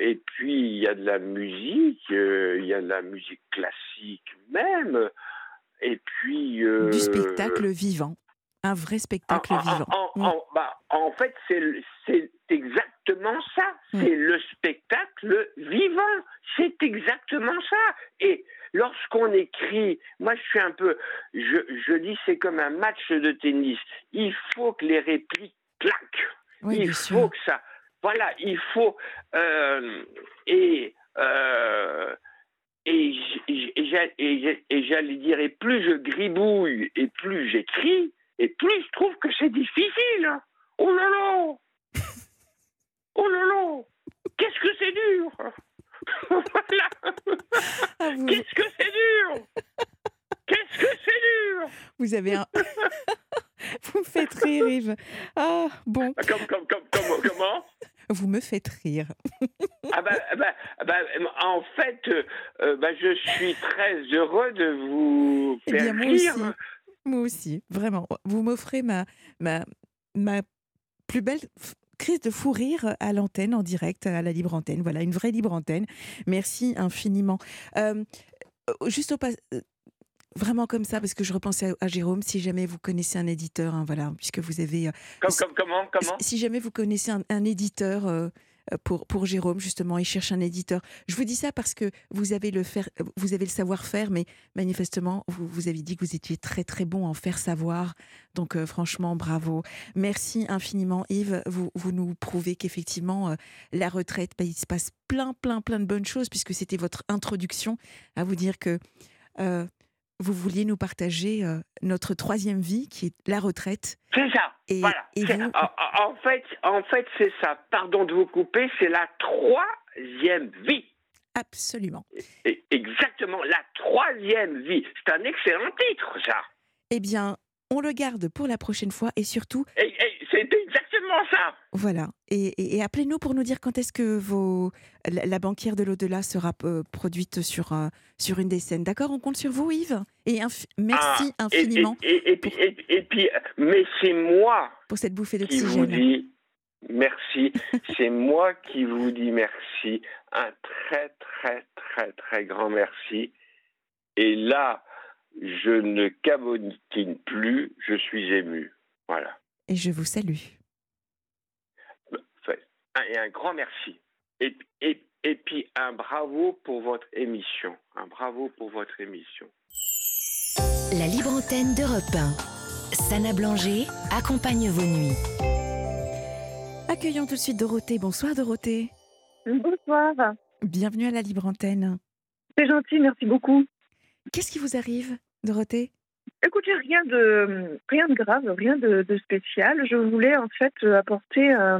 et puis, il y a de la musique, euh, il y a de la musique classique même. Et puis. Euh, du spectacle vivant. Un vrai spectacle vivant. En, bah, en, fait, c'est exactement ça. Mm. C'est le spectacle vivant. C'est exactement ça. Et lorsqu'on écrit, moi je suis un peu, je, je dis c'est comme un match de tennis. Il faut que les répliques claquent. il faut que ça, voilà, il faut. Euh, et. Euh, et, j'allais dire, et plus je gribouille et plus j'écris, et plus je trouve que c'est difficile. Oh là là Oh là là Qu'est-ce que c'est dur Voilà ah, Qu'est-ce que c'est dur Qu'est-ce que c'est dur Vous avez un. Vous me faites rire, Yves. Ah, bon. Comme, comme, comme, comment? Vous me faites rire. ah bah, bah, bah, en fait, euh, bah, je suis très heureux de vous eh faire moi rire. Aussi. Moi aussi, vraiment. Vous m'offrez ma, ma, ma plus belle crise de fou rire à l'antenne, en direct, à la libre antenne. Voilà, une vraie libre antenne. Merci infiniment. Euh, juste au pas. Vraiment comme ça, parce que je repensais à, Jérôme, si jamais vous connaissez un éditeur, hein, voilà, puisque vous avez... comment, comment Si jamais vous connaissez un, éditeur euh, pour, pour Jérôme, justement. Il cherche un éditeur. Je vous dis ça parce que vous avez le, faire, vous avez le savoir-faire, mais manifestement, vous, vous avez dit que vous étiez très, très bon en faire savoir. Donc, euh, franchement, bravo. Merci infiniment, Yves. Vous, vous nous prouvez qu'effectivement, euh, la retraite, bah, il se passe plein, plein, plein de bonnes choses, puisque c'était votre introduction à vous dire que vous vouliez nous partager notre troisième vie, qui est la retraite. C'est ça. Et, voilà. en, fait, en fait, c'est ça. Pardon de vous couper, c'est la troisième vie. Absolument. exactement, la troisième vie. C'est un excellent titre, ça. Eh bien, on le garde pour la prochaine fois et surtout. Exactement ça. Voilà. Et, appelez-nous pour nous dire quand est-ce que vos, la, banquière de l'au-delà sera euh, produite sur, euh, sur une des scènes. D'accord On compte sur vous, Yves. Et merci ah, infiniment. Et, puis, mais c'est moi. Pour cette bouffée d'oxygène. Qui vous dis merci. c'est moi qui vous dis merci. Un très, très, très, très grand merci. Et là, je ne cabotine plus, je suis ému. Voilà. Et je vous salue. Et un grand merci. Et, et, et puis un bravo pour votre émission. Un bravo pour votre émission. La libre antenne d'Europe 1. Sana Blanger accompagne vos nuits. Accueillons tout de suite Dorothée. Bonsoir Dorothée. Bonsoir. Bienvenue à la libre antenne. C'est gentil, merci beaucoup. Qu'est-ce qui vous arrive Dorothée? Écoutez, rien de, rien de grave, rien de, spécial. Je voulais en fait apporter euh,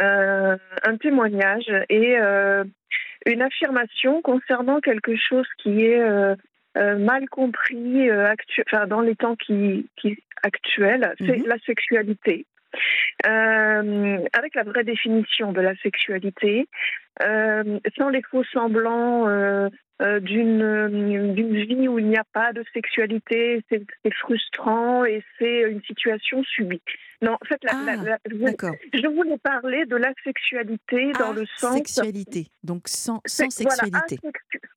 un témoignage et euh, une affirmation concernant quelque chose qui est euh, mal compris dans les temps qui, qui actuels, c'est mhm. la sexualité. avec la vraie définition de la sexualité, sans les faux semblants euh, d'une vie où il n'y a pas de sexualité, c'est frustrant et c'est une situation subie. Non, en fait, la, ah, je, voulais parler de la sexualité dans le sens. Sexualité, donc sans, sans sexualité.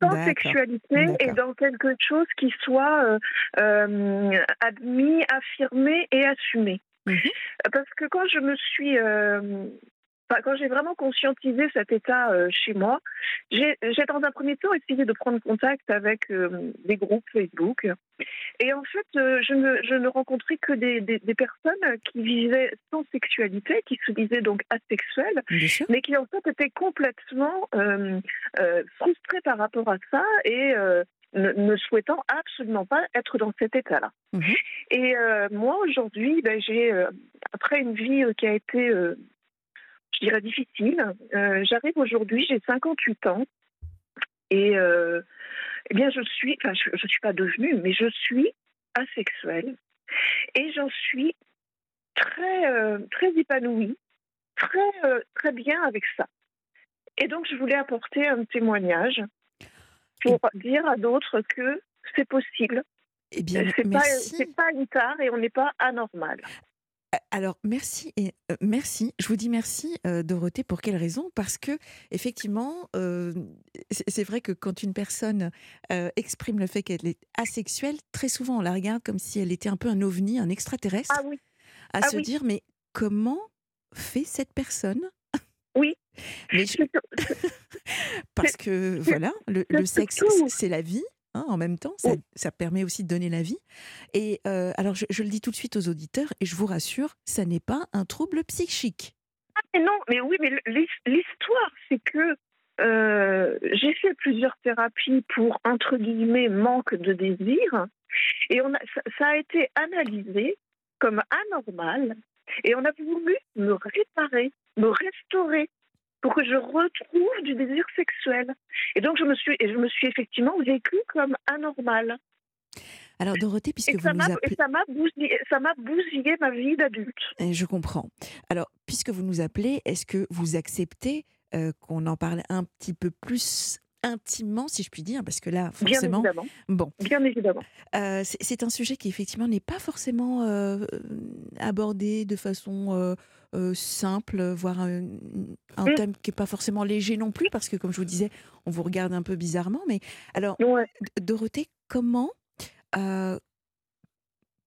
sans sexualité et dans quelque chose qui soit euh, euh, admis, affirmé et assumé. Mhm. Parce que quand je me suis quand j'ai vraiment conscientisé cet état euh, chez moi, j'ai dans un premier temps essayé de prendre contact avec euh, des groupes Facebook. Et en fait, euh, je, ne, je, ne, rencontrais que des, des, personnes qui vivaient sans sexualité, qui se disaient donc asexuelles, mais qui en fait étaient complètement frustrées par rapport à ça et ne, souhaitant absolument pas être dans cet état-là. Mhm. Et moi, aujourd'hui, ben, j'ai, après une vie qui a été je dirais, difficile. Euh, j'arrive aujourd'hui, j'ai 58 ans. Et euh, eh bien, je suis, enfin, je ne suis pas devenue, mais je suis asexuelle. Et j'en suis très, euh, très épanouie, très, très bien avec ça. Et donc, je voulais apporter un témoignage pour dire à d'autres que c'est possible. Eh bien, c'est pas, pas une tare et on n'est pas anormal. Alors merci et merci. Je vous dis merci Dorothée pour quelle raison? Parce que effectivement, c'est vrai que quand une personne exprime le fait qu'elle est asexuelle, très souvent on la regarde comme si elle était un peu un ovni, un extraterrestre. Ah oui. À ah se dire mais comment fait cette personne? Oui. Mais parce que voilà, le sexe c'est la vie. Hein, en même temps. Ça, permet aussi de donner la vie. Et euh, alors, je, le dis tout de suite aux auditeurs, et je vous rassure, ça n'est pas un trouble psychique. Ah, mais non, mais oui, mais l'histoire, c'est que euh, j'ai fait plusieurs thérapies pour, entre guillemets, manque de désir. Et on a, ça, a été analysé comme anormal. Et on a voulu me réparer, me restaurer pour que je retrouve du désir sexuel. Et donc, je me suis, je me suis effectivement vécue comme anormale. Alors Dorothée, puisque vous nous appelez... ça m'a bousillé, bousillé, ma vie d'adulte. Je comprends. Alors, puisque vous nous appelez, est-ce que vous acceptez euh, qu'on en parle un petit peu plus intimement, si je puis dire, parce que là, forcément. Bien évidemment. Bon. Bien évidemment. c'est un sujet qui, effectivement, n'est pas forcément abordé de façon simple, voire un, mmh. thème qui n'est pas forcément léger non plus, parce que, comme je vous disais, on vous regarde un peu bizarrement. Mais alors, Dorothée, comment.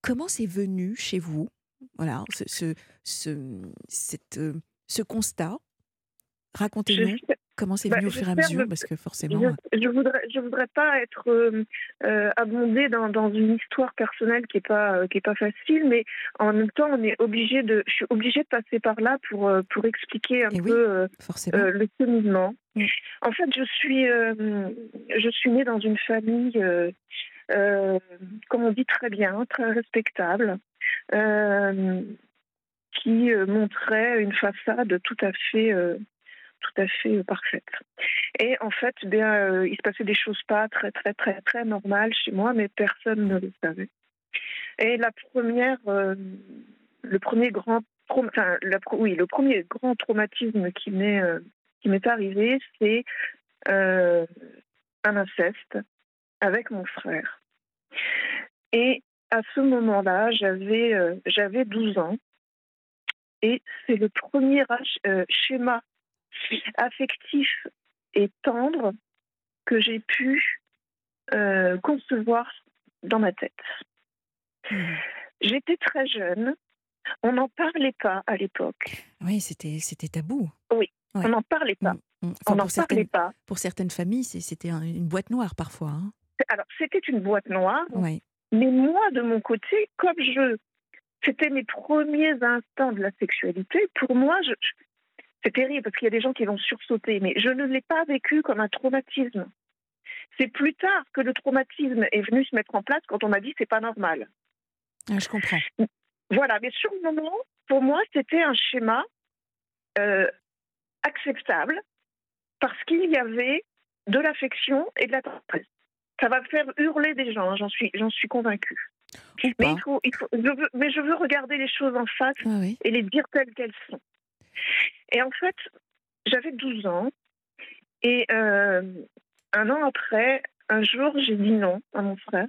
comment c'est venu chez vous voilà, ce, ce, cette, ce constat? Racontez-nous comment c'est bah, venu au fur et à mesure, parce que forcément. Je, ne voudrais, je voudrais pas être euh, euh, abondée dans, dans, une histoire personnelle qui est pas euh, qui est pas facile, mais en même temps, on est obligé de, je suis obligée de passer par là pour pour expliquer un peu le cheminement. Mm. En fait, je suis je suis née dans une famille, comme on dit très bien, très respectable. qui montrait une façade tout à fait tout à fait euh, parfaite. Et en fait, bien, euh, il se passait des choses pas très, très, très, très normales chez moi, mais personne ne le savait. Et la première, euh, le premier grand, oui, le premier grand traumatisme qui m'est qui m'est arrivé, c'est un inceste avec mon frère. Et à ce moment-là, j'avais j'avais 12 ans. Et c'est le premier schéma affectif et tendre que j'ai pu euh, concevoir dans ma tête. Hmm. J'étais très jeune, on n'en parlait pas à l'époque. Oui, c'était c'était tabou. Oui, on n'en parlait pas. Hmm, hmm. on n'en parlait pas. Pour certaines familles, c'était une boîte noire parfois. Hein. Alors, c'était une boîte noire. Mais moi, de mon côté, comme je, c'était mes premiers instants de la sexualité, pour moi, je, c'est terrible parce qu'il y a des gens qui vont sursauter, mais je ne l'ai pas vécu comme un traumatisme. C'est plus tard que le traumatisme est venu se mettre en place quand on m'a dit c'est pas normal. Ah, je comprends. Voilà, mais sur le moment, pour moi, c'était un schéma euh, acceptable parce qu'il y avait de l'affection et de la tendresse. Ça va faire hurler des gens, j'en suis, j'en suis convaincue. Mais, il faut, il faut, je veux, mais je veux regarder les choses en face ah et les dire telles qu'elles sont. Et en fait, j'avais 12 ans. Et euh, un an après, un jour, j'ai dit non à mon frère.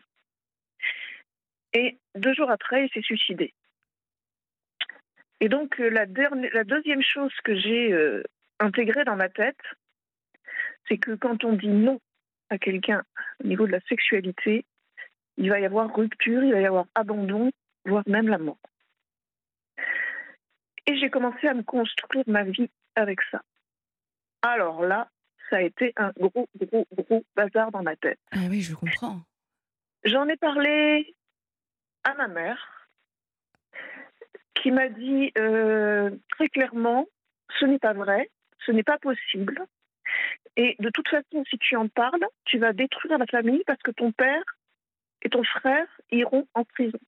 Et deux jours après, il s'est suicidé. Et donc, euh, la, dernière, la deuxième chose que j'ai euh, intégrée dans ma tête, c'est que quand on dit non à quelqu'un au niveau de la sexualité, il va y avoir rupture, il va y avoir abandon, voire même la mort. Et j'ai commencé à me construire ma vie avec ça. Alors là, ça a été un gros, gros, gros bazar dans ma tête. Ah oui, je comprends. J'en ai parlé à ma mère, qui m'a dit euh, très clairement, ce n'est pas vrai, ce n'est pas possible. Et de toute façon, si tu en parles, tu vas détruire la famille parce que ton père et ton frère iront en prison.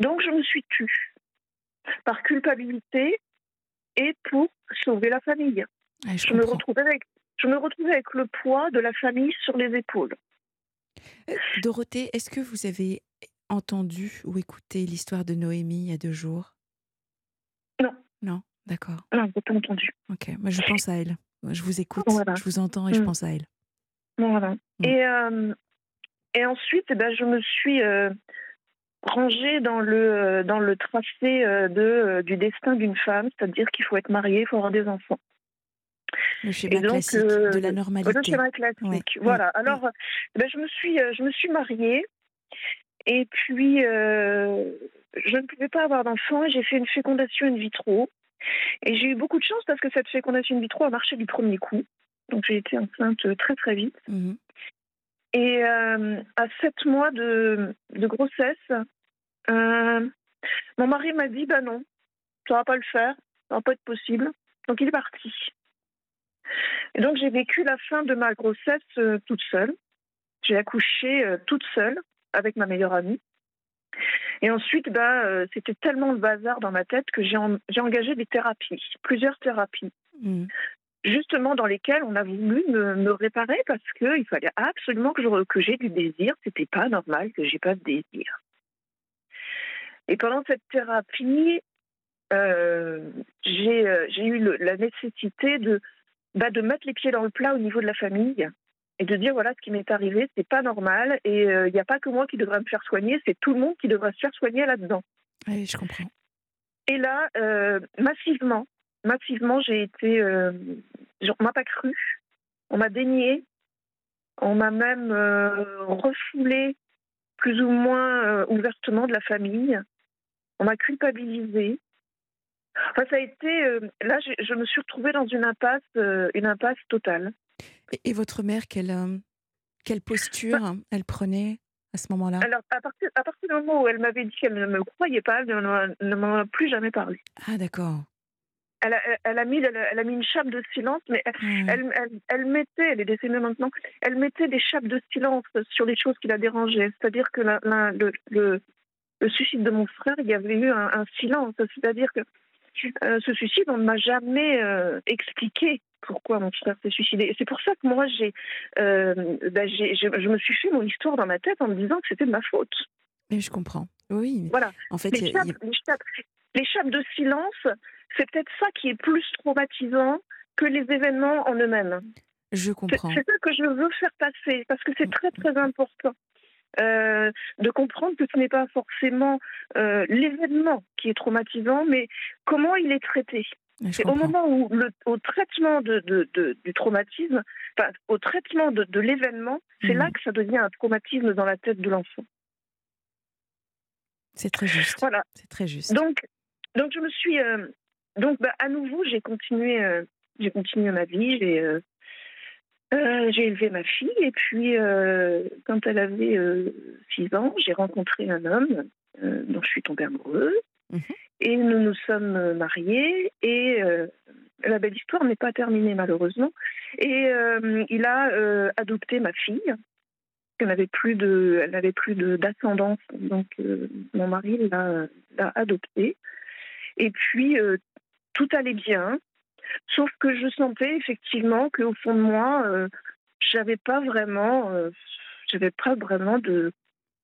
Donc je me suis tue par culpabilité et pour sauver la famille. Ah, je, me retrouvais avec, je me retrouvais avec le poids de la famille sur les épaules. Euh, Dorothée, est-ce que vous avez entendu ou écouté l'histoire de Noémie il y a deux jours? Non. Non, d'accord. Non, je n'ai pas entendu. Ok, moi je pense à elle. Je vous écoute, je vous entends et je mm. pense à elle. Voilà. Mm. Et, euh, et ensuite, eh ben, je me suis euh, rangé dans le, euh, dans le tracé euh, de, euh, du destin d'une femme, c'est-à-dire qu'il faut être marié, il faut avoir des enfants. Le schéma classique de la normalité. Le schéma classique. Voilà. Alors, ben, je, me suis, je me suis mariée et puis je ne pouvais pas avoir d'enfants et j'ai fait une fécondation in vitro. Et j'ai eu beaucoup de chance parce que cette fécondation in vitro a marché du premier coup. Donc j'ai été enceinte très très vite. Mmh et euh, à sept mois de, grossesse, euh, mon mari m'a dit Bah non, ça va pas le faire, ça va pas être possible. Donc il est parti. Et donc j'ai vécu la fin de ma grossesse euh, toute seule. J'ai accouché toute seule avec ma meilleure amie. Et ensuite, bah, c'était tellement le bazar dans ma tête que j'ai engagé des thérapies, plusieurs thérapies. Mmh justement dans lesquels on a voulu me, réparer parce qu'il fallait absolument que, que j'ai du désir. C'était pas normal que j'ai pas de désir. Et pendant cette thérapie, euh, j'ai euh, eu la nécessité de, bah, de mettre les pieds dans le plat au niveau de la famille et de dire voilà ce qui m'est arrivé, c'est pas normal et il n'y a pas que moi qui devrais me faire soigner, c'est tout le monde qui devrait se faire soigner là-dedans. Oui, je comprends. Et là, massivement, massivement, j'ai été, on m'a pas cru, on m'a dénié, on m'a même refoulé plus ou moins ouvertement de la famille, on m'a culpabilisé. Enfin, ça a été. là, je, me suis retrouvée dans une impasse, une impasse totale. Et, votre mère, quelle, euh, quelle posture bah elle prenait à ce moment-là? Alors, à partir, à partir du moment où elle m'avait dit qu'elle ne me croyait pas, elle ne m'en a plus jamais parlé. Ah, d'accord. Elle a, elle, a mis, elle, a mis une chape de silence, mais elle, elle, elle, mettait, elle est décédée maintenant, elle mettait des chapes de silence sur les choses qui la dérangeaient. C'est-à-dire que le, le, le, suicide de mon frère, il y avait eu un, silence. C'est-à-dire que euh, ce suicide, on ne m'a jamais euh, expliqué pourquoi mon frère s'est suicidé. Et c'est pour ça que moi, j'ai, euh, ben, je, me suis fait mon histoire dans ma tête en me disant que c'était de ma faute. Mais je comprends. Oui. Voilà. En fait, les, chapes, de silence, c'est peut-être ça qui est plus traumatisant que les événements en eux-mêmes. Je comprends. C'est ça que je veux faire passer, parce que c'est très très important. Euh, de comprendre que ce n'est pas forcément euh, l'événement qui est traumatisant, mais comment il est traité. C'est au moment où, le, au traitement de, du traumatisme, enfin, au traitement de, l'événement, c'est là mmh. que ça devient un traumatisme dans la tête de l'enfant. C'est très juste. Voilà. C'est très juste. Donc, donc je me suis, euh, donc bah, à nouveau, j'ai continué, euh, j'ai continué ma vie, j'ai, euh, j'ai élevé ma fille et puis quand elle avait 6 ans, j'ai rencontré un homme dont je suis tombée amoureuse. Mmh et nous nous sommes mariés et euh, la belle histoire n'est pas terminée malheureusement. Et euh, il a euh, adopté ma fille. Elle n'avait plus de, elle n'avait plus d'ascendance, donc mon mari l'a, l'a adoptée. Et puis tout allait bien, sauf que je sentais effectivement qu'au fond de moi, j'avais pas vraiment, j'avais pas vraiment de,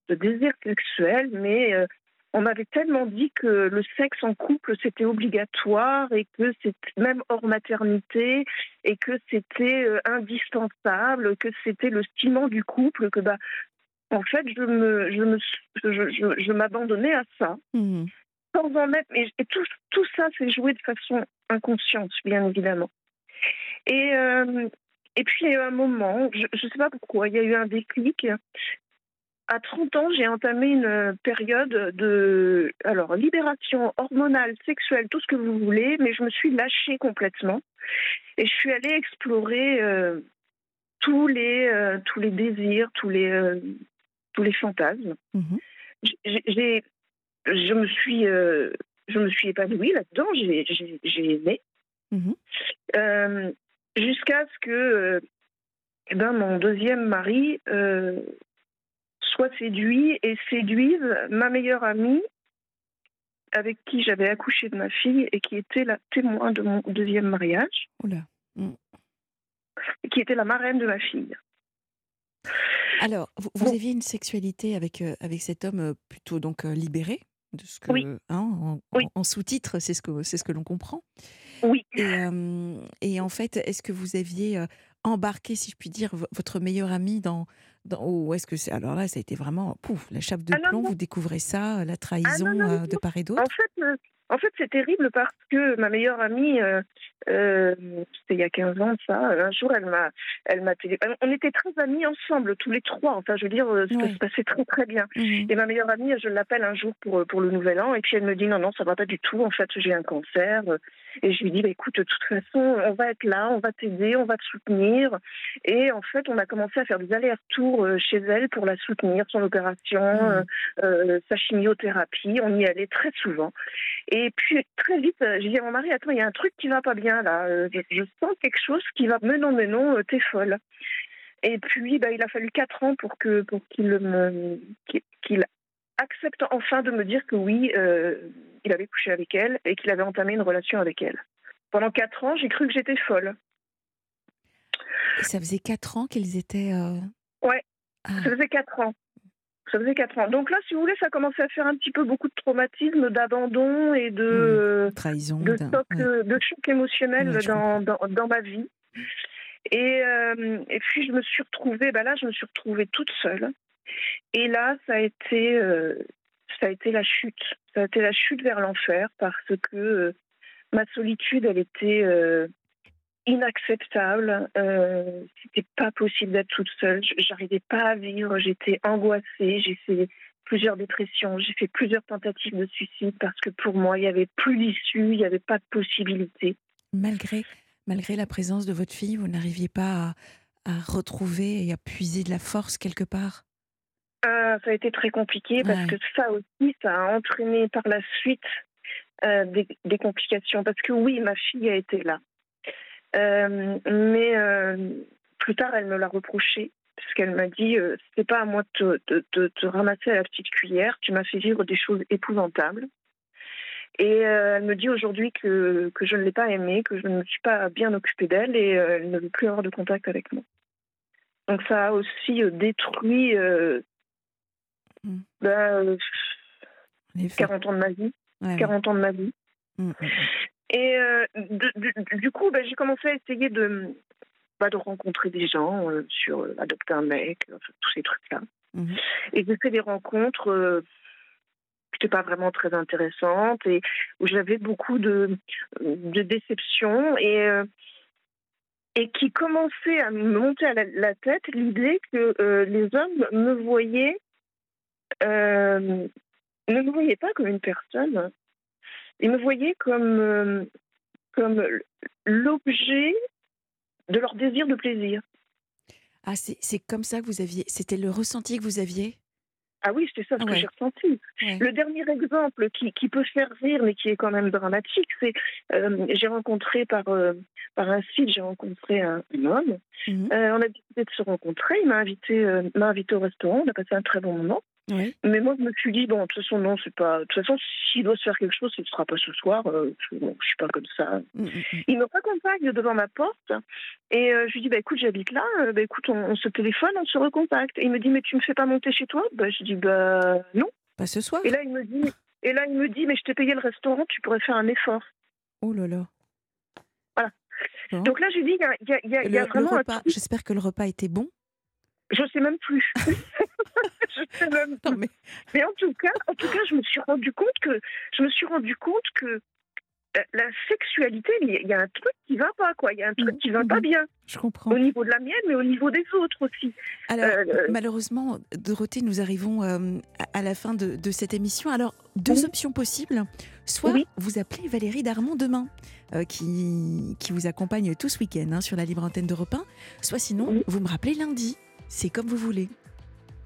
désir sexuel, mais on m'avait tellement dit que le sexe en couple c'était obligatoire et que c'était même hors maternité et que c'était euh, indispensable, que c'était le ciment du couple, que bah en fait je me je, m'abandonnais à ça. Mmh. Sans en mettre, et, tout, tout ça s'est joué de façon inconsciente, bien évidemment. Et, euh, et puis il y a eu un moment, je ne sais pas pourquoi, il y a eu un déclic à 30 ans, j'ai entamé une période de alors libération hormonale, sexuelle, tout ce que vous voulez, mais je me suis lâchée complètement et je suis allée explorer euh, tous les euh, tous les désirs, tous les tous les fantasmes. Mhm. J'ai je me suis je me suis épanouie là-dedans, j'ai aimé mhm. jusqu'à ce que eh ben, mon deuxième mari soit séduit et séduise ma meilleure amie avec qui j'avais accouché de ma fille et qui était la témoin de mon deuxième mariage. Mm. Qui était la marraine de ma fille. Alors, vous, aviez une sexualité avec, euh, avec cet homme euh, plutôt donc euh, libéré? De ce que, oui. Hein, en, sous-titre, c'est ce que, c'est ce que l'on comprend. Oui. Et, et en fait, est-ce que vous aviez embarqué, si je puis dire, votre meilleure amie dans, ou est-ce que c'est alors là ça a été vraiment pouf la chape de ah plomb vous découvrez ça la ah trahison euh, de part et d'autre? en fait en fait c'est terrible parce que ma meilleure amie euh, c'était il y a 15 ans ça un jour elle m'a elle m'a téléphoné on était très amis ensemble tous les trois. Enfin je veux dire ça se passait très très bien. Mmh et ma meilleure amie je l'appelle un jour pour pour le nouvel an et puis elle me dit non non ça va pas du tout. En fait j'ai un cancer et je lui dis bah, écoute de toute façon on va être là on va t'aider on va te soutenir et en fait on a commencé à faire des allers-retours euh, chez elle pour la soutenir, son opération, mmh. euh, euh, sa chimiothérapie. On y allait très souvent. Et puis très vite, j'ai dit à mon mari, attends, il y a un truc qui va pas bien là. Je, sens quelque chose qui va, mais non, mais non, t'es folle. Et puis, bah, il a fallu quatre ans pour que pour qu'il me qu'il accepte enfin de me dire que oui, il avait couché avec elle et qu'il avait entamé une relation avec elle. Pendant quatre ans, j'ai cru que j'étais folle. Et ça faisait quatre ans qu'ils étaient Ouais, ah. ça faisait 4 ans. Ça faisait 4 ans. Donc là, si vous voulez, ça commençait à faire un petit peu beaucoup de traumatisme, d'abandon et de mmh. trahison, de choc, de choc émotionnel dans, dans, dans, ma vie. Et, et, puis je me suis retrouvée, bah là je me suis retrouvée toute seule. Et là ça a été ça a été la chute. Ça a été la chute vers l'enfer parce que ma solitude elle était inacceptable. Euh, C'était pas possible d'être toute seule. J'arrivais pas à vivre. J'étais angoissée. J'ai fait plusieurs dépressions. J'ai fait plusieurs tentatives de suicide parce que pour moi, il n'y avait plus d'issue. Il n'y avait pas de possibilité. Malgré, malgré la présence de votre fille, vous n'arriviez pas à, retrouver et à puiser de la force quelque part? Euh, Ça a été très compliqué parce que ça aussi, ça a entraîné par la suite euh, des, des, complications. Parce que oui, ma fille a été là. Euh, mais plus tard, elle me l'a reproché parce qu'elle m'a dit c'est pas à moi de te, ramasser à la petite cuillère, tu m'as fait vivre des choses épouvantables. Et elle me dit aujourd'hui que, que je ne l'ai pas aimée, que je ne me suis pas bien occupée d'elle et elle ne veut plus avoir de contact avec moi. Donc ça a aussi détruit mmh. 40 ben, ans de ma vie. 40 ans de ma vie. Mmh, mmh, et euh, du, coup, bah, j'ai commencé à essayer de, bah, de rencontrer des gens euh, sur euh, adopter un mec, tous ces trucs-là. Mhm. Et j'ai fait des rencontres qui n'étaient pas vraiment très intéressantes et où j'avais beaucoup de, de déceptions et, et qui commençait à me monter à la, tête l'idée que les hommes me voyaient, ne me voyaient pas comme une personne, ils me voyaient comme, euh, comme l'objet de leur désir de plaisir. Ah, c'est comme ça que vous aviez. C'était le ressenti que vous aviez? Ah oui, c'était ça ce que j'ai ressenti. Le dernier exemple qui, qui, peut faire rire, mais qui est quand même dramatique, c'est euh, j'ai rencontré par, euh, par un site, j'ai rencontré un, homme. Mhm. on a décidé de se rencontrer. Il m'a invité, m'a invité au restaurant. On a passé un très bon moment. Mais moi, je me suis dit, bon, de toute façon, non, c'est pas. De toute façon, s'il doit se faire quelque chose, ce ne sera pas ce soir. Euh, je, bon, je suis pas comme ça. Mm, mm, mm. Il me recontacte devant ma porte et euh, je lui dis, bah écoute, j'habite là. Euh, bah écoute, on, se téléphone, on se recontacte. Et il me dit, mais tu me fais pas monter chez toi? Bah, Je dis, bah non. Pas ce soir. Et là, il me dit, et là, il me dit, mais je t'ai payé le restaurant, tu pourrais faire un effort. Oh là là. Voilà. Donc là, je lui dis, il y a, y a, y a vraiment. J'espère que le repas était bon. Je ne sais même plus. je sais même plus. mais... mais... en tout cas, en tout cas, je me suis rendu compte que je me suis rendu compte que euh, la sexualité, il y a un truc qui va pas, quoi. Il y a un truc qui va pas mhm. bien. Je comprends. Au niveau de la mienne, mais au niveau des autres aussi. Alors, euh, malheureusement, Dorothée, nous arrivons euh, à la fin de, cette émission. Alors, deux options possibles. Soit vous appelez Valérie Darmon demain, qui, qui vous accompagne tout ce week-end hein, sur la libre antenne d'Europe 1. Soit sinon, vous me rappelez lundi. C'est comme vous voulez.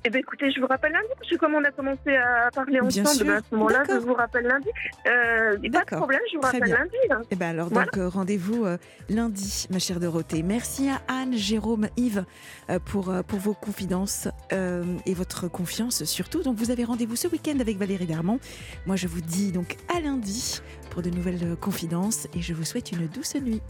Eh bien, écoutez, je vous rappelle lundi, parce que comme on a commencé à parler ensemble, ben, à ce moment-là, je vous rappelle lundi. Euh, pas de problème, je vous rappelle lundi. Hein. Eh bien, alors, donc, euh, rendez-vous euh, lundi, ma chère Dorothée. Merci à Anne, Jérôme, Yves euh, pour, pour vos confidences et votre confiance surtout. Donc, vous avez rendez-vous ce week-end avec Valérie Darmon. Moi, je vous dis donc à lundi pour de nouvelles confidences et je vous souhaite une douce nuit.